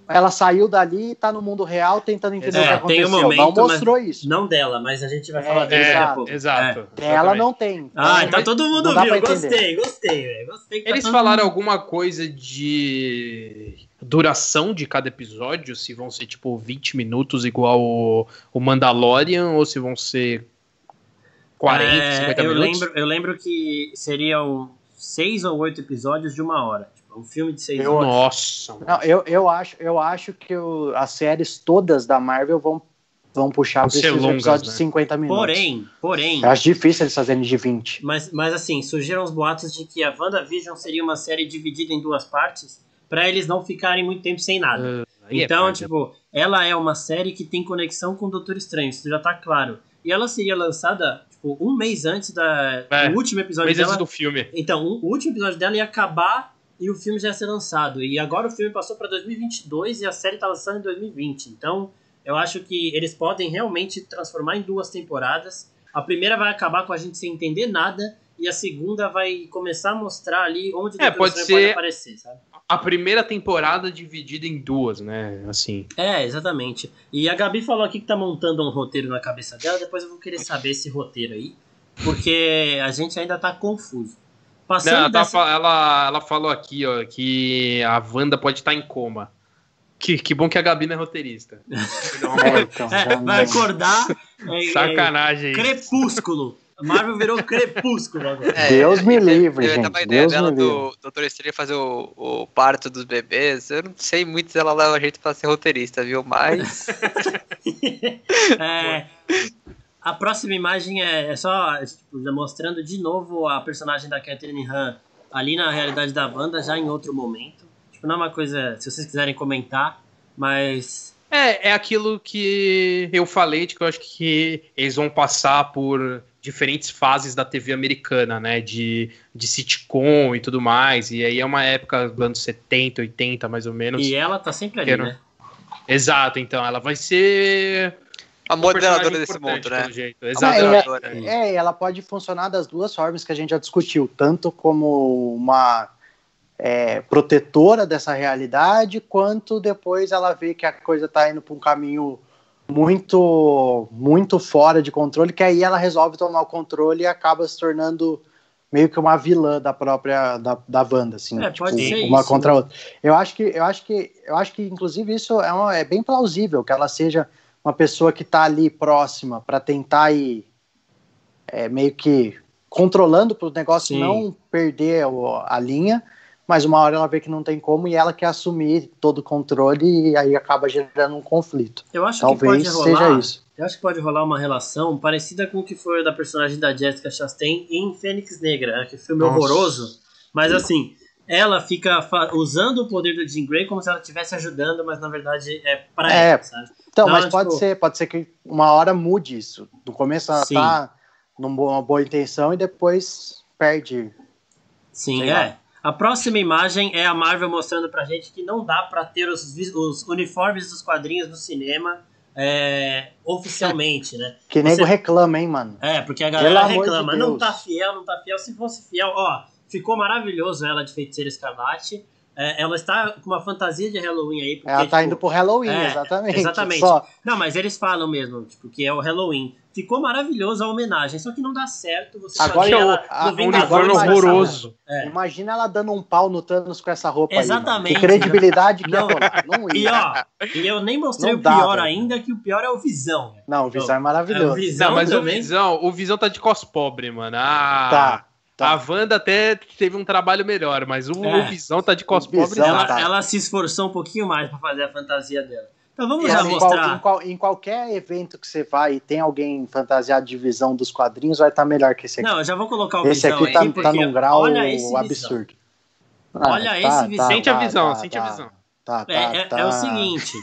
ela saiu dali e tá no mundo real tentando entender é, o que aconteceu. Tem um momento, não mostrou isso. Não dela, mas a gente vai é, falar dele é, daqui a pouco. Exato. É. Ela não tem. Ah, então todo mundo viu. Gostei, gostei, gostei. Tá Eles falaram mundo... alguma coisa de duração de cada episódio? Se vão ser tipo 20 minutos igual o Mandalorian ou se vão ser 40, é, 50 eu minutos? Lembro, eu lembro que seriam seis ou oito episódios de uma hora. Um filme de seis eu, horas. Nossa. Não, eu, eu, acho, eu acho que o, as séries todas da Marvel vão, vão puxar para esses longas, episódios né? de 50 minutos. Porém, porém. Eu acho difícil eles fazerem de 20. Mas, mas assim, surgiram os boatos de que a WandaVision seria uma série dividida em duas partes para eles não ficarem muito tempo sem nada. Uh, então, é tipo, ela é uma série que tem conexão com o Doutor Estranho, isso já tá claro. E ela seria lançada tipo, um mês antes da, é, do último episódio mês dela. Antes do filme. Então, o último episódio dela ia acabar e o filme já ia ser lançado. E agora o filme passou para 2022 e a série está lançando em 2020. Então, eu acho que eles podem realmente transformar em duas temporadas. A primeira vai acabar com a gente sem entender nada e a segunda vai começar a mostrar ali onde é, pode, ser pode aparecer, sabe? A primeira temporada dividida em duas, né? Assim. É, exatamente. E a Gabi falou aqui que tá montando um roteiro na cabeça dela, depois eu vou querer saber esse roteiro aí, porque a gente ainda tá confuso. Passando Não, ela, tá dessa... ela, ela falou aqui, ó, que a Wanda pode estar em coma. Que, que bom que a Gabi não é roteirista. é, então, é, vai acordar. É, Sacanagem. É, crepúsculo. A Marvel virou crepúsculo agora. É, Deus me livre, eu, gente. Eu ideia dela do Doutor Estranho fazer o, o, parto dos bebês. Eu não sei muito se ela leva a gente pra ser roteirista, viu? Mas. é, a próxima imagem é, é só tipo, mostrando de novo a personagem da Catherine Han ali na realidade da banda, já em outro momento. Tipo, não é uma coisa, se vocês quiserem comentar, mas. É, é aquilo que eu falei, de que eu acho que eles vão passar por diferentes fases da TV americana, né? De, de sitcom e tudo mais. E aí é uma época dos anos 70, 80, mais ou menos. E ela tá sempre ali, né? Exato, então. Ela vai ser a moderadora desse mundo, né? Exatamente. É, é, ela pode funcionar das duas formas que a gente já discutiu, tanto como uma é, protetora dessa realidade, quanto depois ela vê que a coisa está indo para um caminho muito muito fora de controle, que aí ela resolve tomar o controle e acaba se tornando meio que uma vilã da própria da, da Wanda, assim, é, tipo, uma isso, contra a outra. Eu acho que eu acho que eu acho que inclusive isso é, uma, é bem plausível que ela seja uma pessoa que está ali próxima para tentar ir é, meio que controlando para o negócio Sim. não perder a linha, mas uma hora ela vê que não tem como e ela quer assumir todo o controle e aí acaba gerando um conflito. Eu acho Talvez que pode rolar, seja isso. Eu acho que pode rolar uma relação parecida com o que foi da personagem da Jessica Chastain em Fênix Negra, que filme Nossa. horroroso, mas assim, ela fica usando o poder do Jean Grey como se ela estivesse ajudando, mas na verdade é pra é, ela, sabe? Então, mas pode tipo... ser, pode ser que uma hora mude isso. No começo ela Sim. tá numa boa intenção e depois perde. Sim, é. A próxima imagem é a Marvel mostrando pra gente que não dá pra ter os, os uniformes dos quadrinhos no cinema é, oficialmente, né? Que nego Você... reclama, hein, mano? É, porque a galera reclama, de não tá fiel, não tá fiel. Se fosse fiel, ó, ficou maravilhoso ela de Feiticeira Escarlate. É, ela está com uma fantasia de Halloween aí. Porque, Ela tá tipo, indo pro Halloween, é, exatamente. Exatamente. Só, Não, mas eles falam mesmo, tipo, que é o Halloween. Ficou maravilhoso a homenagem, só que não dá certo você Agora eu- ela a- no Vingadores horroroso. É. imagina ela dando um pau no Thanos com essa roupa Exatamente. aí. Que credibilidade que Não. ia. Não E ia. ó, e eu nem mostrei Não o dá, pior velho. ainda, que o pior é o Visão. Não, o Visão é É o maravilhoso. Visão Não, mas o também. Visão, o Visão tá de cos pobre, mano. Ah, Tá. Tá. A Wanda até teve um trabalho melhor, mas o, É. o Visão tá de cos O Visão pobre. Não, ela, tá. ela se esforçou um pouquinho mais pra fazer a fantasia dela. Então vamos E já qual- mostrar. em, qual- em qualquer evento que você vai e tem alguém fantasiado de visão dos quadrinhos, vai estar melhor que esse aqui. Não, eu já vou colocar o esse Visão aqui aí, tá, porque tá num grau olha esse Visão. absurdo. Olha Ah, esse Visão. Sente a visão, sente a tá, visão. Tá, tá, É, é- tá. é o seguinte,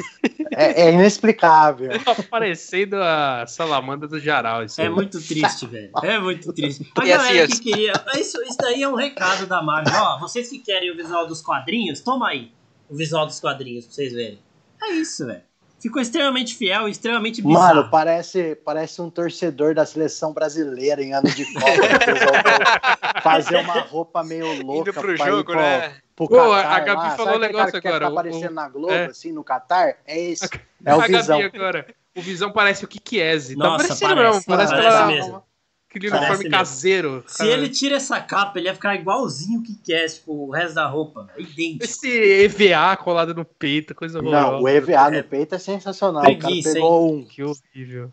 É, é inexplicável. Tá parecendo a salamandra do Jaral. Isso é aí. muito triste, velho. É muito triste. A E galera assim, que queria. Isso, isso daí é um recado da Marvel. Ó, vocês que querem o visual dos quadrinhos, toma aí o visual dos quadrinhos pra vocês verem. É isso, velho. Ficou extremamente fiel e extremamente bizarro. Mano, parece, parece um torcedor da seleção brasileira em ano de Copa. fazer uma roupa meio louca Indo pro pra jogo, pro, né? pro Pô, a Qatar Gabi lá. falou Sabe um negócio cara que agora, Tá o- aparecendo na Globo, é. assim, no Qatar? É esse. É o a Gabi Visão. agora. O Visão parece o Kikiese. Tá parecendo parece, não. Parece, parece aquela, mesmo. aquele Parece uniforme mesmo. caseiro. Se cara. ele tira essa capa, ele ia ficar igualzinho o que quer, tipo, o resto da roupa. É idêntico. Esse EVA colado no peito, coisa Não, o horrorosa. EVA É no peito é sensacional. preguiça, o cara pegou um. Que horrível.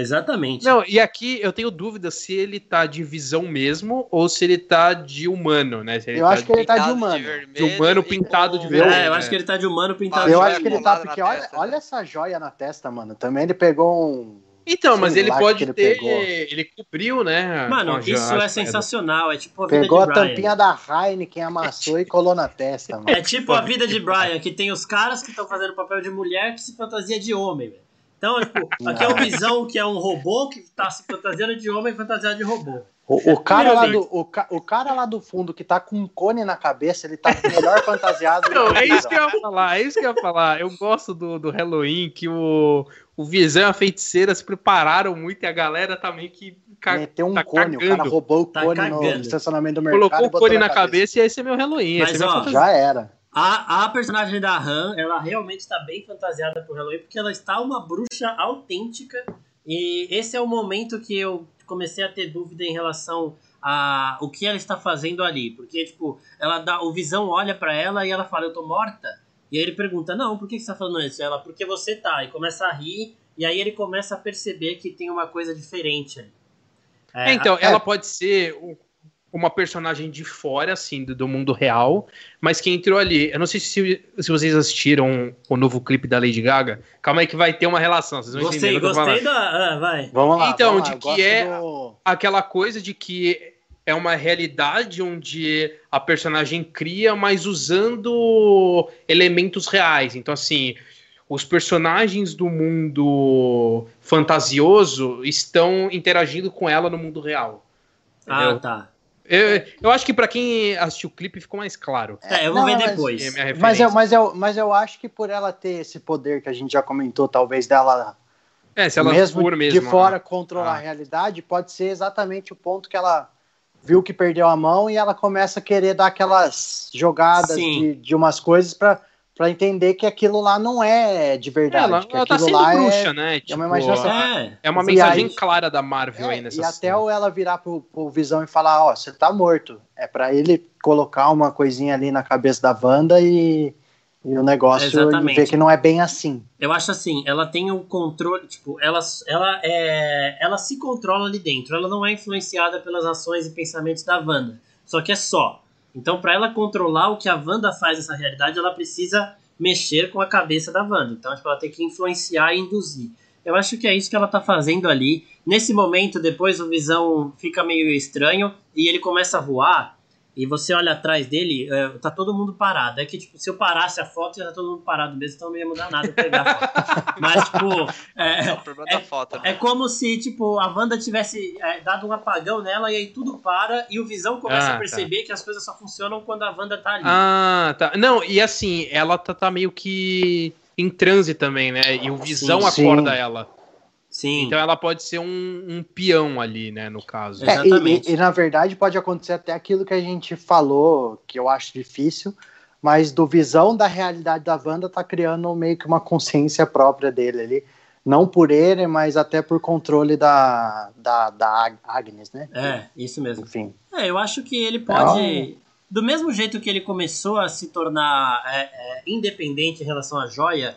Exatamente. Não, e aqui eu tenho dúvida se ele tá de visão mesmo ou se ele tá de humano, né? Se ele Eu tá acho que ele tá de humano. vermelho De humano pintado com- de vermelho. É, eu né? acho que ele tá de humano pintado Eu de acho que ele vermelho. tá, porque olha, testa. olha essa joia na testa, mano. Também ele pegou um. Então, mas ele pode ele ter. pegou. Ele cobriu, né? Mano, a isso é pedras. sensacional. É tipo a vida Pegou de a Brian. tampinha da Heineken, amassou e colou na testa, mano. É tipo a vida de Brian, que tem os caras que estão fazendo papel de mulher que se fantasia de homem, velho. Então, tipo, aqui é o Visão, que é um robô que tá se fantasiando de homem e fantasiado de robô. O, o cara lá do, o, ca- o cara lá do fundo que tá com um cone na cabeça, ele tá melhor fantasiado do Não, que o é isso que eu ia falar, é isso que eu ia falar. Eu gosto do, do Halloween, que o, o Visão e a feiticeira se prepararam muito e a galera tá meio que ca- Meteu um tá cone, o cara cagando. roubou o Tá cone cagando. no estacionamento do mercado. Colocou o cone na cabeça e esse é meu Halloween. Mas, esse é meu ó. Já era. A, a personagem da Han, ela realmente está bem fantasiada pro Halloween, porque ela está uma bruxa autêntica. E esse é o momento que eu comecei a ter dúvida em relação a o que ela está fazendo ali. Porque, tipo, ela dá, o Visão olha pra ela e ela fala, eu tô morta? E aí ele pergunta, não, por que você tá falando isso? Ela, porque você tá. E começa a rir, e aí ele começa a perceber que tem uma coisa diferente ali. É, então, é. ela pode ser uma personagem de fora, assim, do, do mundo real, mas que entrou ali. Eu não sei se, se vocês assistiram o novo clipe da Lady Gaga. Calma aí que vai ter uma relação, vocês vão Gostei, entender gostei falando. da. Ah, vai. Vamos lá. Então, vamos lá. de que é- do- Aquela coisa de que é uma realidade onde a personagem cria, mas usando elementos reais. Então, assim, os personagens do mundo fantasioso estão interagindo com ela no mundo real. Ah, Entendeu? tá. Eu, eu acho que pra quem assistiu o clipe ficou mais claro. É, eu vou Não, ver mas- depois. É Mas referência. eu, mas, eu, mas eu acho que por ela ter esse poder que a gente já comentou, talvez dela É, se ela mesmo, for mesmo. de fora né? controlar Ah. a realidade, pode ser exatamente o ponto que ela viu que perdeu a mão e ela começa a querer dar aquelas jogadas de, de umas coisas pra para entender que aquilo lá não é de É, verdade, ela, que ela tá sendo lá bruxa, é, né? Tipo, uma imaginação. É. é uma mensagem aí- clara da Marvel aí é, nessa e até cena. o ela virar pro, pro Visão e falar, ó, você tá morto. É pra ele colocar uma coisinha ali na cabeça da Wanda e, e o negócio e ver que não é bem assim. Eu acho assim, ela tem o controle, tipo, ela, ela, é, ela se controla ali dentro, ela não é influenciada pelas ações e pensamentos da Wanda, só que é só. Então, para ela controlar o que a Wanda faz nessa realidade, ela precisa mexer com a cabeça da Wanda. Então, tipo, ela tem que influenciar e induzir. Eu acho que é isso que ela tá fazendo ali. Nesse momento, depois o Visão fica meio estranho e ele começa a voar. E você olha atrás dele, é, tá todo mundo parado. É que, tipo, se eu parasse a foto, já tá todo mundo parado mesmo, então não ia mudar nada pegar a foto. Mas, tipo, É é, problema da foto, é né? como se, tipo, a Wanda tivesse é, dado um apagão nela e aí tudo para e o Visão começa Ah, a tá. perceber que as coisas só funcionam quando a Wanda tá ali. Ah, tá. Não, e assim, ela tá, tá meio que em transe também, né? E o Visão Sim. acorda Sim. ela. Sim. Então ela pode ser um, um peão ali, né, no caso. É. Exatamente. e, e, na verdade pode acontecer até aquilo que a gente falou, que eu acho difícil, mas do visão da realidade da Wanda tá criando meio que uma consciência própria dele ali. Não por ele, mas até por controle da, da, da Agnes, né? É, isso mesmo. Enfim. É, eu acho que ele pode. Do mesmo jeito que ele começou a se tornar é, é, independente em relação à joia,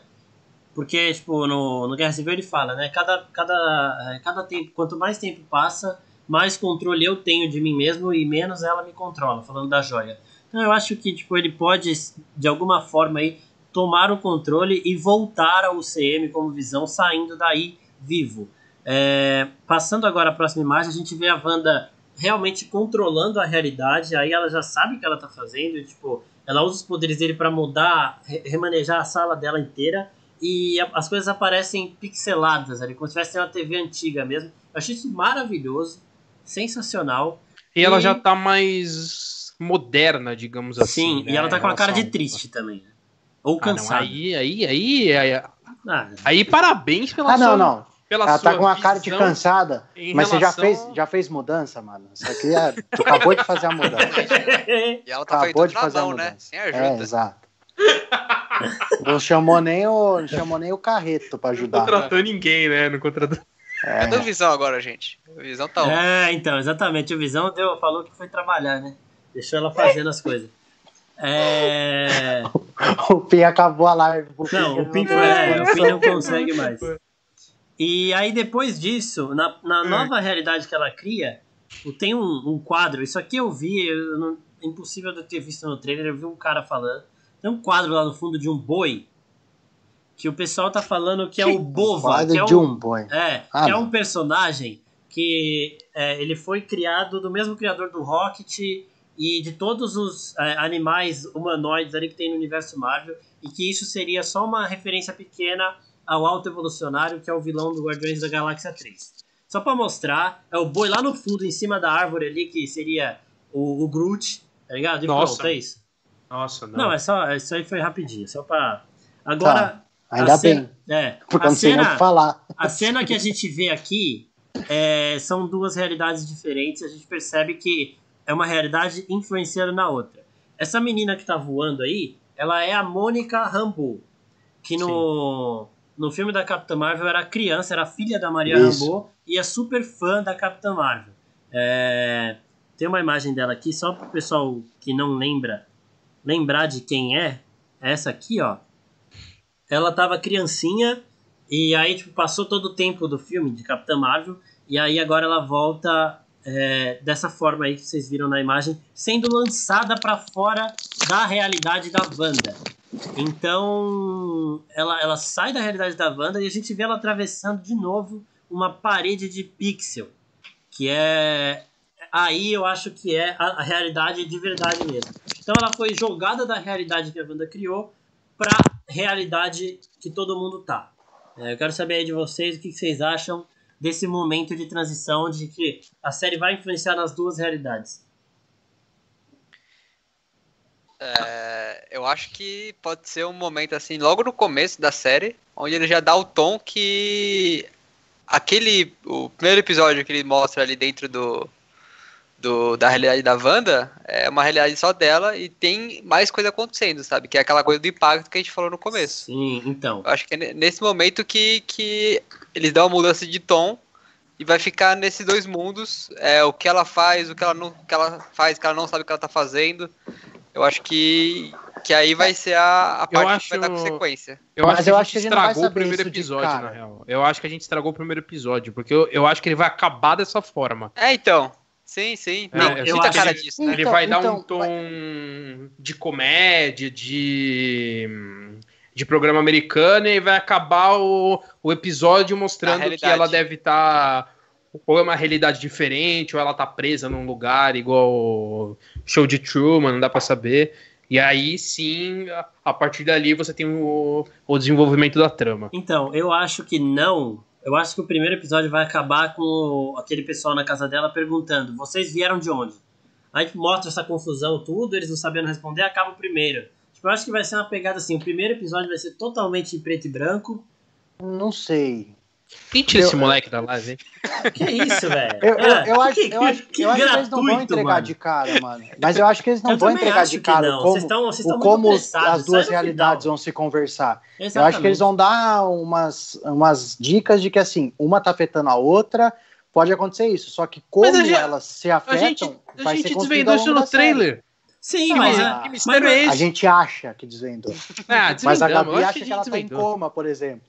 porque, tipo, no, no Guerra Civil ele fala, né? Cada, cada, é, cada tempo, quanto mais tempo passa, mais controle eu tenho de mim mesmo e menos ela me controla, falando da joia. Então eu acho que, tipo, ele pode, de alguma forma aí, tomar o controle e voltar ao CM como visão, saindo daí vivo. É, passando agora a próxima imagem, a gente vê a Wanda realmente controlando a realidade, aí ela já sabe o que ela tá fazendo, tipo, ela usa os poderes dele para mudar, remanejar a sala dela inteira, e a, as coisas aparecem pixeladas ali, como se tivesse uma TV antiga mesmo. Eu achei isso maravilhoso, sensacional. E, e... ela já tá mais moderna, digamos assim. Sim, né? e ela tá com a cara de triste também. Ou cansada. Ah, não, aí, aí, aí, aí, ah, aí, parabéns pela ah, sua... não, não. Pela ela tá com uma cara de cansada, mas relação... você já fez, já fez mudança, mano? Isso aqui é, tu acabou de fazer a mudança. e ela tá acabou de fazer mão, a né? mudança. né? Sem ajuda. É, exato. Não chamou nem o, não chamou nem o carreto pra ajudar. Não contratou né? ninguém, né? Não contratou. É. Cadê o Visão agora, gente? O Visão tá onde? É, então, exatamente. O Visão deu, falou que foi trabalhar, né? Deixou ela fazendo as coisas. É... o Pin acabou a live. Não, o Pin, foi, é, o Pin não consegue mais. E aí, depois disso, na, na hum. nova realidade que ela cria, tem um, um quadro. Isso aqui eu vi, eu não, é impossível de ter visto no trailer. Eu vi um cara falando. Tem um quadro lá no fundo de um boi. Que o pessoal tá falando que é o Bova. Que é de um boi. É, ah, que é um personagem que é, ele foi criado do mesmo criador do Rocket e de todos os é, animais humanoides ali que tem no universo Marvel. E que isso seria só uma referência pequena ao Alto Evolucionário, que é o vilão do Guardiões da Galáxia 3. Só para mostrar, é o boi lá no fundo, em cima da árvore ali, que seria o, o Groot, tá ligado? E Nossa. pronto, é isso. Nossa, não. Não, é só, isso aí foi rapidinho, só pra... Agora... Tá. Ainda cena, bem. É, porque a não sei cena, nem falar. A cena que a gente vê aqui é, são duas realidades diferentes. A gente percebe que é uma realidade influenciando na outra. Essa menina que tá voando aí, ela é a Mônica Rambeau, que no, no filme da Capitã Marvel era criança, era filha da Maria Isso. Rambeau e é super fã da Capitã Marvel. É, tem uma imagem dela aqui, só para o pessoal que não lembra lembrar de quem é. Essa aqui, ó. Ela tava criancinha e aí tipo, passou todo o tempo do filme de Capitã Marvel e aí agora ela volta é, dessa forma aí que vocês viram na imagem, sendo lançada para fora da realidade da Wanda. Então, ela, ela sai da realidade da Wanda e a gente vê ela atravessando de novo uma parede de pixel, que é aí eu acho que é a, a realidade de verdade mesmo. Então ela foi jogada da realidade que a Wanda criou para realidade que todo mundo tá. É, eu quero saber aí de vocês o que vocês acham desse momento de transição de que a série vai influenciar nas duas realidades. É, eu acho que pode ser um momento assim, logo no começo da série, onde ele já dá o tom que aquele o primeiro episódio que ele mostra ali dentro do, do da realidade da Wanda é uma realidade só dela e tem mais coisa acontecendo, sabe? Que é aquela coisa do impacto que a gente falou no começo. Sim, então. Eu acho que é nesse momento que, que eles dão uma mudança de tom e vai ficar nesses dois mundos, é o que ela faz, o que ela não, o que ela faz, que ela não sabe o que ela tá fazendo. Eu acho que, que aí vai ser a, a parte acho, que vai dar consequência. Eu Mas acho eu que a gente estragou o primeiro episódio, na real. Eu acho que a gente estragou o primeiro episódio, porque eu, eu acho que ele vai acabar dessa forma. É, então. Sim, sim. É, não, eu cara disso, né? Ele então, vai dar então, um tom vai... de comédia, de de programa americano e vai acabar o, o episódio mostrando que ela deve estar tá, ou é uma realidade diferente, ou ela tá presa num lugar igual show de Truman, não dá para saber. E aí sim, a partir dali você tem o, o desenvolvimento da trama. Então, eu acho que não. Eu acho que o primeiro episódio vai acabar com aquele pessoal na casa dela perguntando: vocês vieram de onde? Aí mostra essa confusão, tudo, eles não sabendo responder, acaba o primeiro. Tipo, eu acho que vai ser uma pegada assim: o primeiro episódio vai ser totalmente em preto e branco. Não sei. Quem tira esse Eu- moleque da live, hein? Que isso, velho? Eu, eu, É, eu acho, que, eu acho, que eu acho que eles não vão entregar mano. de cara, mano. Mas eu acho que eles não Eu vão entregar de cara não. como, Vocês estão- vocês o estão muito como as duas realidades vão se conversar. Eu Exatamente. acho que eles vão dar umas, umas dicas de que, assim, uma tá afetando a outra, pode acontecer isso. Só que como a gente- elas se A afetam, gente, a vai gente ser desvendou isso no da série. trailer. Sim, Não, mas, é- Que mas, é A esse? gente acha que desvendou. Ah, Mas a Gabi eu acho acha que que a ela gente tá em coma, por exemplo.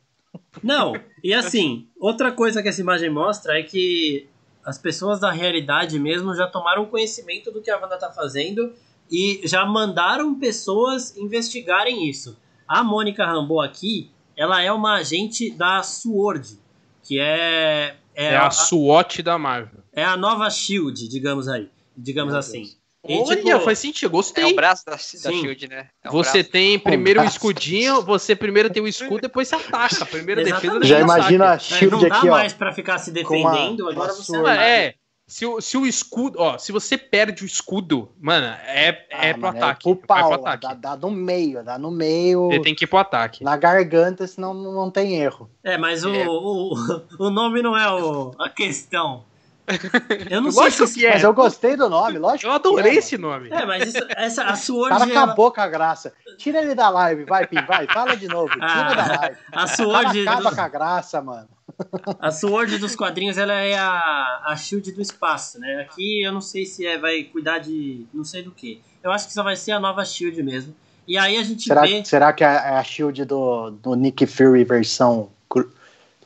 Não, e assim, outra coisa que essa imagem mostra é que as pessoas da realidade mesmo já tomaram conhecimento do que a Wanda tá fazendo e já mandaram pessoas investigarem isso. A Mônica Rambeau aqui, ela é uma agente da SWORD, que é é, É a, a SWAT da Marvel. é a nova SHIELD, digamos aí, digamos Meu assim. Deus. E, Olha, tipo, faz sentido, É gostei. o braço da, da. Shield, né? É Você braço. tem primeiro o escudinho, você primeiro tem o escudo, depois você ataca. Primeiro defesa. Já imagina a ataque. é, Shield não dá aqui, ó. mais pra ficar se defendendo, agora você ataca. É, se o, se o escudo, ó, se você perde o escudo, mano, é, é Ah, pro mano, ataque. pro vai pau, pro ataque. Dá, dá no meio, dá no meio, Você tem que ir pro ataque. na garganta, senão não não tem erro. É, mas o, É. o, o nome não é o, a questão. Eu não sei Lógico se... que é. Mas eu gostei do nome, lógico. Eu que adorei é, esse nome. É, mas isso, essa, a O Sword... cara ela- acabou com a graça. Tira ele da live, vai, Pim, vai, fala de novo. Tira Ah, da live. A O cara Sword, acaba do- com a graça, mano. a Sword dos quadrinhos, ela é a, a Shield do espaço, né? Aqui eu não sei se é, vai cuidar de não sei do que. Eu acho que só vai ser a nova Shield mesmo. E aí a gente Será, vê... será que é é a shield do, do Nick Fury versão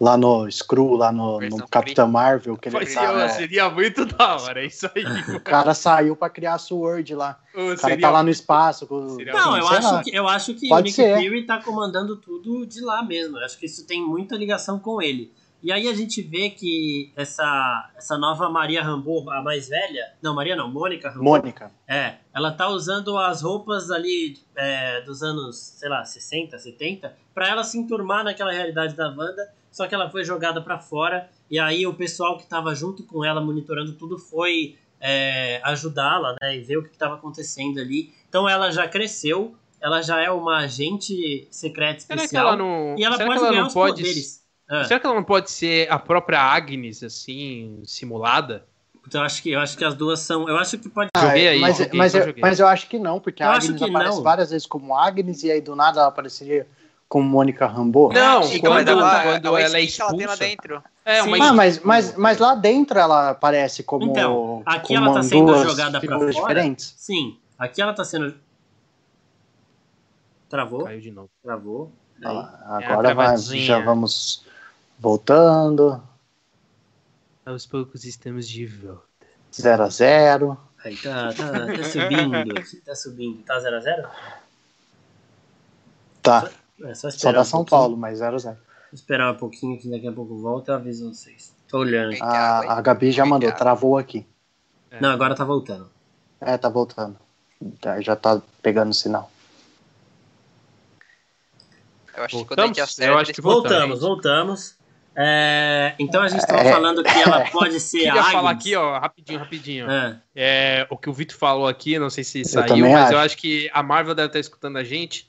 lá no Screw, lá no, no Capitão Marvel, que ele Mas tá, seria, né? seria muito da hora, é isso aí. O cara saiu pra criar a Sword lá. O cara seria- tá lá no espaço. Com, Não, eu acho, que, eu acho que o Nick ser. Fury tá comandando tudo de lá mesmo. Eu acho que isso tem muita ligação com ele. E aí a gente vê que essa, essa nova Maria Rambeau, a mais velha... Não, Maria não, Mônica Rambeau. Mônica. É, ela tá usando as roupas ali é, dos anos, sei lá, 60, 70, pra ela se enturmar naquela realidade da Wanda, só que ela foi jogada pra fora, e aí o pessoal que tava junto com ela, monitorando tudo, foi é, ajudá-la, né, e ver o que tava acontecendo ali. Então ela já cresceu, ela já é uma agente secreta especial, ela não, e ela será pode ela ganhar não os pode, poderes. Ah, Será que ela não pode ser a própria Agnes, assim, simulada? então eu acho, que, eu acho que as duas são... Eu acho que pode... Joguei aí, mas, joguei, mas, eu, joguei. mas eu acho que não, porque Eu a acho Agnes que aparece não. várias vezes como Agnes e aí do nada ela apareceria como Mônica Rambeau. Não, quando, mas ela, quando o ela é que ela tem lá expulsa. dentro. É, uma Ah, mas, mas, mas lá dentro ela aparece como. Então, aqui como ela tá sendo jogada pra fora. diferentes. Sim, aqui ela tá sendo... Travou? Caiu de novo. Travou. Ah, É Agora vai, travadinha. já vamos voltando. Aos poucos estamos de volta. 0 a 0 Aí tá, tá, tá subindo. Tá subindo. Tá 0x0? Tá, É só só dá um São. Paulo, mas 0 a 0 Esperar um pouquinho que daqui a pouco volta eu aviso vocês. Tô olhando. aqui. a, a Gabi já mandou, travou aqui. Não, agora tá voltando. É, tá voltando. Já tá pegando sinal. Eu acho que a Voltamos? acerta, Eu acho que Voltamos, voltamos. É, então a gente tava É. falando que ela pode ser Queria a Agnes. falar aqui, ó, rapidinho, rapidinho. É. É, o que o Vitor falou aqui, não sei se saiu, mas acho. eu acho que a Marvel deve estar escutando a gente.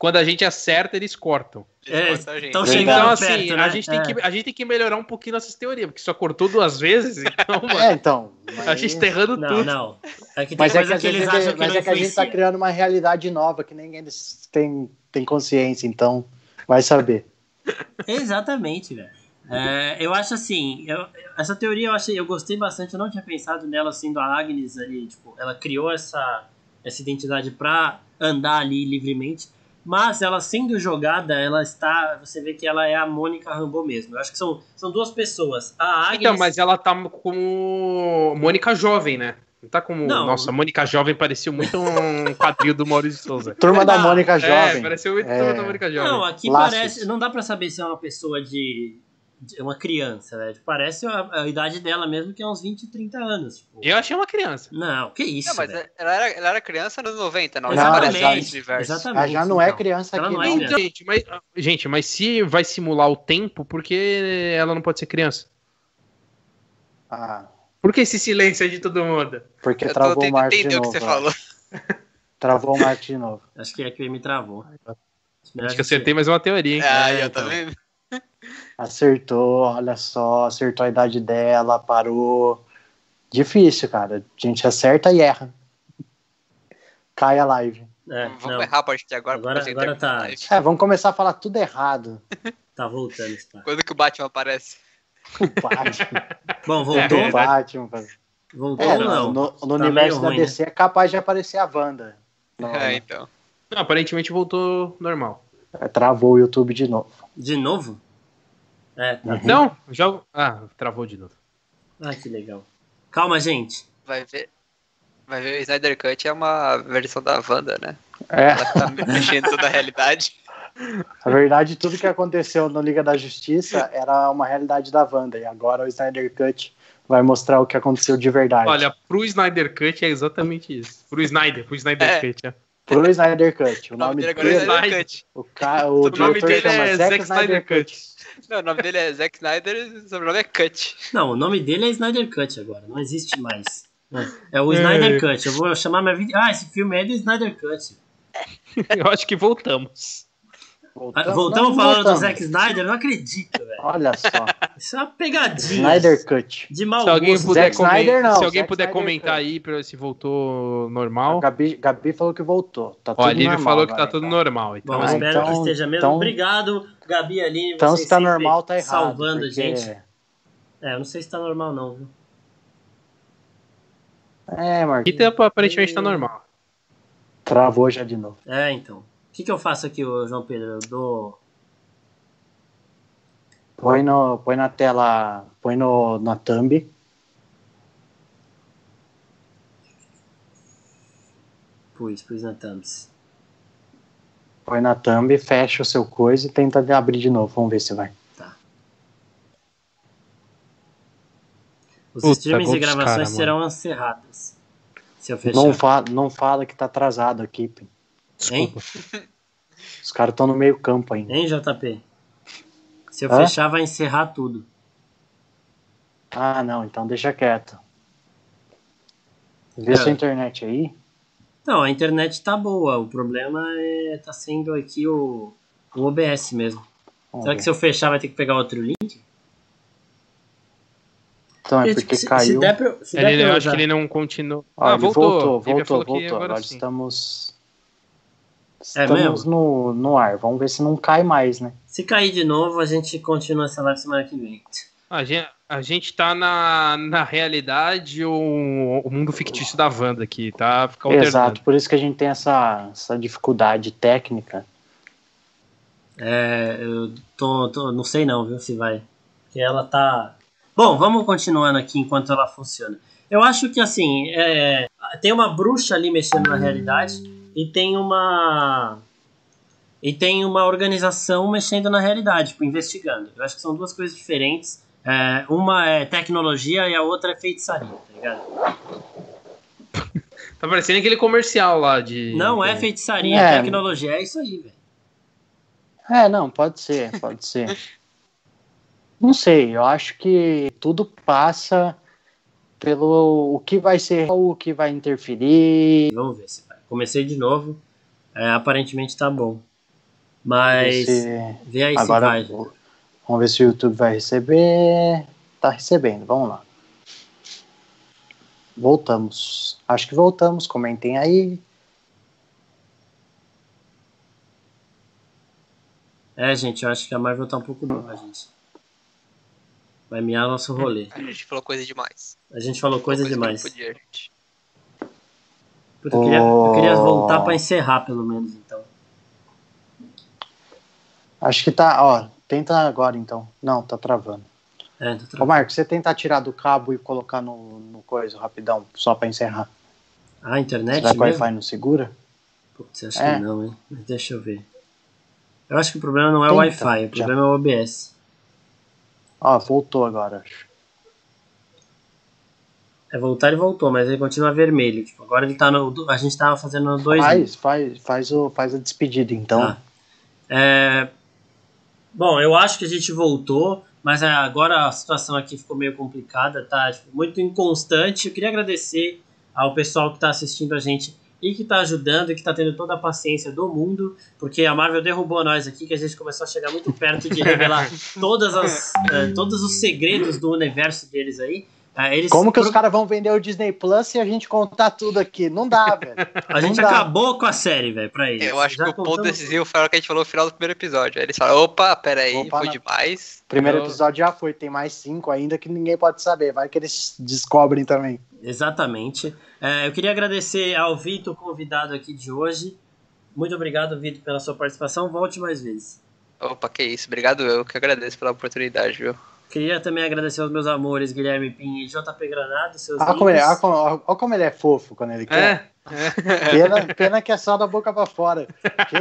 Quando a gente acerta, eles cortam. eles É, cortam a gente. então Então, assim, perto, né? a, gente tem É. que, a gente tem que melhorar um pouquinho nossas teorias, porque só cortou duas vezes, então, mano, É, então. a gente tá mas- errando Não, tudo. não. É que tem Mas é que, coisa às que eles vezes, acham que mas é que a gente tá criando uma realidade nova que eles têm, têm consciência, então vai saber. Exatamente, velho. É, eu acho assim, eu- essa teoria eu achei, eu gostei bastante, eu não tinha pensado nela sendo a Agnes ali, tipo, ela criou essa, essa identidade pra andar ali livremente, mas ela sendo jogada, ela está, você vê que ela é a Mônica Rambeau mesmo. Eu acho que são, são duas pessoas. A Agnes, Então, mas ela tá como Mônica Jovem, né? Não tá como. Não. Nossa, Mônica Jovem pareceu muito um quadril do Maurício Souza. Turma da Mônica É, Jovem. pareceu muito É. turma da Mônica Jovem. não, aqui Laços. parece, não dá pra saber se é uma pessoa de uma criança, velho. Parece a, a idade dela mesmo, que é uns 20, 30 anos. Tipo. Eu achei uma criança. Não, que isso, Não, mas velho. ela era, ela era criança nos 90, não? Exatamente, Ela universo. exatamente. Ela já não é então. criança Ela aqui, não é não. criança. Então, gente, mas, gente, mas se vai simular o tempo, por que ela não pode ser criança? Ah, Por que esse silêncio aí de todo mundo? porque Eu travou o tentando Mark de entender o novo. que você ó. falou. Travou o Mark de novo. Acho que é que me travou. Acho que acertei mais uma teoria, hein? Ah, É, eu então. vendo. Acertou, olha só, acertou a idade dela, parou. Difícil, cara. A gente acerta e erra. Cai a live. É, Vamos não, errar a partir de agora. Agora- agora tá. É, vamos começar a falar tudo errado. tá voltando, está. Quando que o Batman aparece? O Batman. Bom, o voltou? É, Batman. cara. Voltou É, ou não? no, no Tá universo da ruim, né? DC é capaz de aparecer a Wanda. Não, É, então. Não, aparentemente voltou normal. é, Travou o YouTube de novo. De novo? É, tá. Uhum. Não, já. Ah, travou de novo. Ah, que legal. Calma, gente. Vai ver. Vai ver o Snyder Cut é uma versão da Wanda, né? É, Ela tá mexendo toda a realidade. na verdade, tudo que aconteceu no Liga da Justiça era uma realidade da Wanda. E agora o Snyder Cut vai mostrar o que aconteceu de verdade. Olha, pro Snyder Cut é exatamente isso. Pro Snyder, pro Snyder É. Cut. É. Pro Snyder Cut. O O nome nome dele agora é dele, Snyder Snyder. Cut. o, ca... o, O nome dele chama é Zack Zack Snyder Cut. Não, o nome dele é Zack Snyder e o sobrenome é Cut. Não, o nome dele é Snyder Cut agora, não existe mais. É, o Snyder É. Cut. Eu vou chamar minha vida. Ah, esse filme é do Snyder Cut. Eu acho que voltamos. Ah, Voltamos, Voltamos não, falando voltamos. do Zack Snyder? Eu não acredito, velho. Olha só. Isso é uma pegadinha. Snyder Cut. De mau Se alguém puder, Zack Snyder comentar, não, se alguém Zack puder Snyder comentar Cut. aí pra se voltou A normal. Gabi, Gabi falou que voltou. Tá Ó, a tudo Lívia normal falou que tá tudo então. normal. Então, Bom, Ah, espero que então- esteja mesmo. então- Obrigado, Gabi e Aline. Então, se tá normal, tá errado. Salvando a gente. É, eu não sei se tá normal, não, viu? É, Marquinhos. aqui tá- aparentemente tá normal. Travou já de novo. É, então. O que, que eu faço aqui, João Pedro? Eu dou. Põe, no, põe na tela, põe no, na thumb. Pus, pus na thumbs. Põe na thumb, fecha o seu coisa e tenta abrir de novo. Vamos ver se vai. Os Puta, streamings e gravações cara, mano. serão encerradas. Se eu fechar. Não, fa não fala que tá atrasado aqui. Pim. Desculpa. Os caras estão no meio campo ainda. Hein, JP? Se eu Hã? fechar, vai encerrar tudo. Ah, não, então deixa quieto. Vê É. sua internet aí. Não, a internet tá boa. O problema é tá sendo aqui o, o OBS mesmo. Vamos Será ver. que se eu fechar vai ter que pegar outro link? Então é porque se, caiu. se der pra, eu- se der Ele, pra eu eu acho que ele não continuou. Ah, ele voltou. voltou, voltou, voltou. agora Agora sim. Estamos. É Estamos mesmo? no, no ar. Vamos ver se não cai mais, né? Se cair de novo, a gente continua essa live semana que vem. A gente, a gente tá na, na realidade ou o mundo fictício da Wanda aqui, tá? Fica. Exato, por isso que a gente tem essa, essa dificuldade técnica. É, eu tô, tô- não sei não, viu, se vai. Porque ela tá. Bom, vamos continuando aqui enquanto ela funciona. Eu acho que assim, é, tem uma bruxa ali mexendo na realidade e tem uma e tem uma organização mexendo na realidade, tipo, investigando. Eu acho que são duas coisas diferentes. É, uma é tecnologia e a outra é feitiçaria, tá ligado? Tá parecendo aquele comercial lá de. Não é feitiçaria, É. é tecnologia, é isso aí, velho. É, não, pode ser, pode ser. Não sei, eu acho que tudo passa pelo o que vai ser, o que vai interferir. Vamos ver se. Comecei de novo. É, aparentemente tá bom. Mas se- vê aí agora se vai. vamos ver se o YouTube vai receber. Tá recebendo, vamos lá. Voltamos. Acho que voltamos, comentem aí. É, gente, eu acho que a Marvel tá um pouco boa, gente. Vai miar nosso rolê. A gente falou coisa demais. A gente falou coisa que não demais. Eu, queria, eu queria voltar pra encerrar, pelo menos, então. Acho que tá, ó, tenta agora então. Não, tá travando. É, tô Ô tra... Marco, você tentar tirar do cabo e colocar no, no coisa rapidão, só pra encerrar. Ah, a internet Será que o? Wi-Fi não segura? Putz, acho É. que não, hein? Mas deixa eu ver. Eu acho que o problema não é o Tenta, Wi-Fi, o já. problema é o OBS. Ó, voltou agora, acho. É voltar e voltou, mas ele continua vermelho. Tipo, agora ele tá no. A gente tava fazendo 2 Faz, faz, faz, o, faz a despedida então. Tá. É, Bom, eu acho que a gente voltou, mas é, agora a situação aqui ficou meio complicada, tá? Tipo, muito inconstante. Eu queria agradecer ao pessoal que está assistindo a gente e que está ajudando e que está tendo toda a paciência do mundo, porque a Marvel derrubou nós aqui, que a gente começou a chegar muito perto de revelar todas as, uh, todos os segredos do universo deles aí. Uh, eles Como que pro... os caras vão vender o Disney Plus se a gente contar tudo aqui? Não dá, velho. A gente dá. acabou com a série, velho, pra eles. Eu acho Já que o contamos... ponto decisivo foi o que a gente falou no final do primeiro episódio. Aí eles falaram, opa, peraí, opa, foi não. demais. Primeiro eu... episódio já foi, tem mais cinco ainda que ninguém pode saber. Vai que eles descobrem também. Exatamente. É, eu queria agradecer ao Vitor, convidado aqui de hoje. Muito obrigado, Vitor, pela sua participação. Volte mais vezes. Opa, que isso. Obrigado eu que agradeço pela oportunidade, viu? Queria também agradecer aos meus amores, Guilherme Pin e JP Granado, seus olha como, ele, olha, como, olha como ele é fofo quando ele quer. É, é. Pena, pena que é só da boca para fora.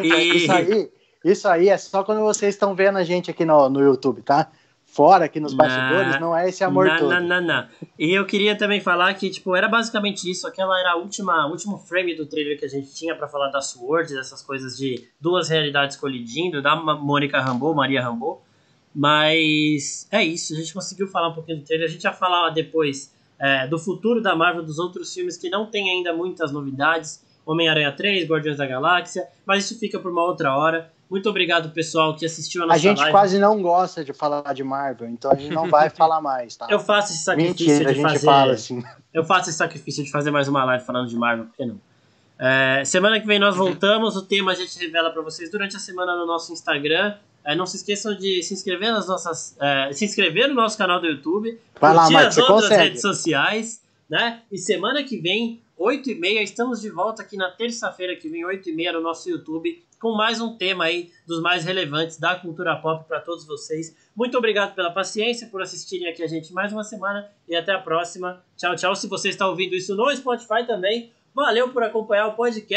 E... Isso, aí, isso aí é só quando vocês estão vendo a gente aqui no, no YouTube, tá? fora aqui nos bastidores, não é esse amor não, todo. Não, não, não. E eu queria também falar que, tipo, era basicamente isso. Aquela era a última, último frame do trailer que a gente tinha para falar da Sword, dessas coisas de duas realidades colidindo, da Mônica Rambeau, Maria Rambeau. Mas é isso, a gente conseguiu falar um pouquinho do trailer. A gente já falar depois é, do futuro da Marvel, dos outros filmes que não tem ainda muitas novidades. Homem-Aranha 3, Guardiões da Galáxia, mas isso fica por uma outra hora. Muito obrigado, pessoal, que assistiu a nossa A gente live. quase não gosta de falar de Marvel, então a gente não vai falar mais, tá? Eu faço esse sacrifício Mentira, de fazer. Assim. Eu faço esse sacrifício de fazer mais uma live falando de Marvel, por que não? É, semana que vem nós voltamos. O tema a gente revela para vocês durante a semana no nosso Instagram. É, não se esqueçam de se inscrever nas nossas. É, se inscrever no nosso canal do YouTube. Vai lá, Marcos, as outras consegue. redes sociais. Né? E semana que vem, 8h30, estamos de volta aqui na terça-feira que vem, 8h30, no nosso YouTube, com mais um tema aí dos mais relevantes da cultura pop para todos vocês. Muito obrigado pela paciência, por assistirem aqui a gente mais uma semana e até a próxima. Tchau, tchau. Se você está ouvindo isso no Spotify também, valeu por acompanhar o podcast.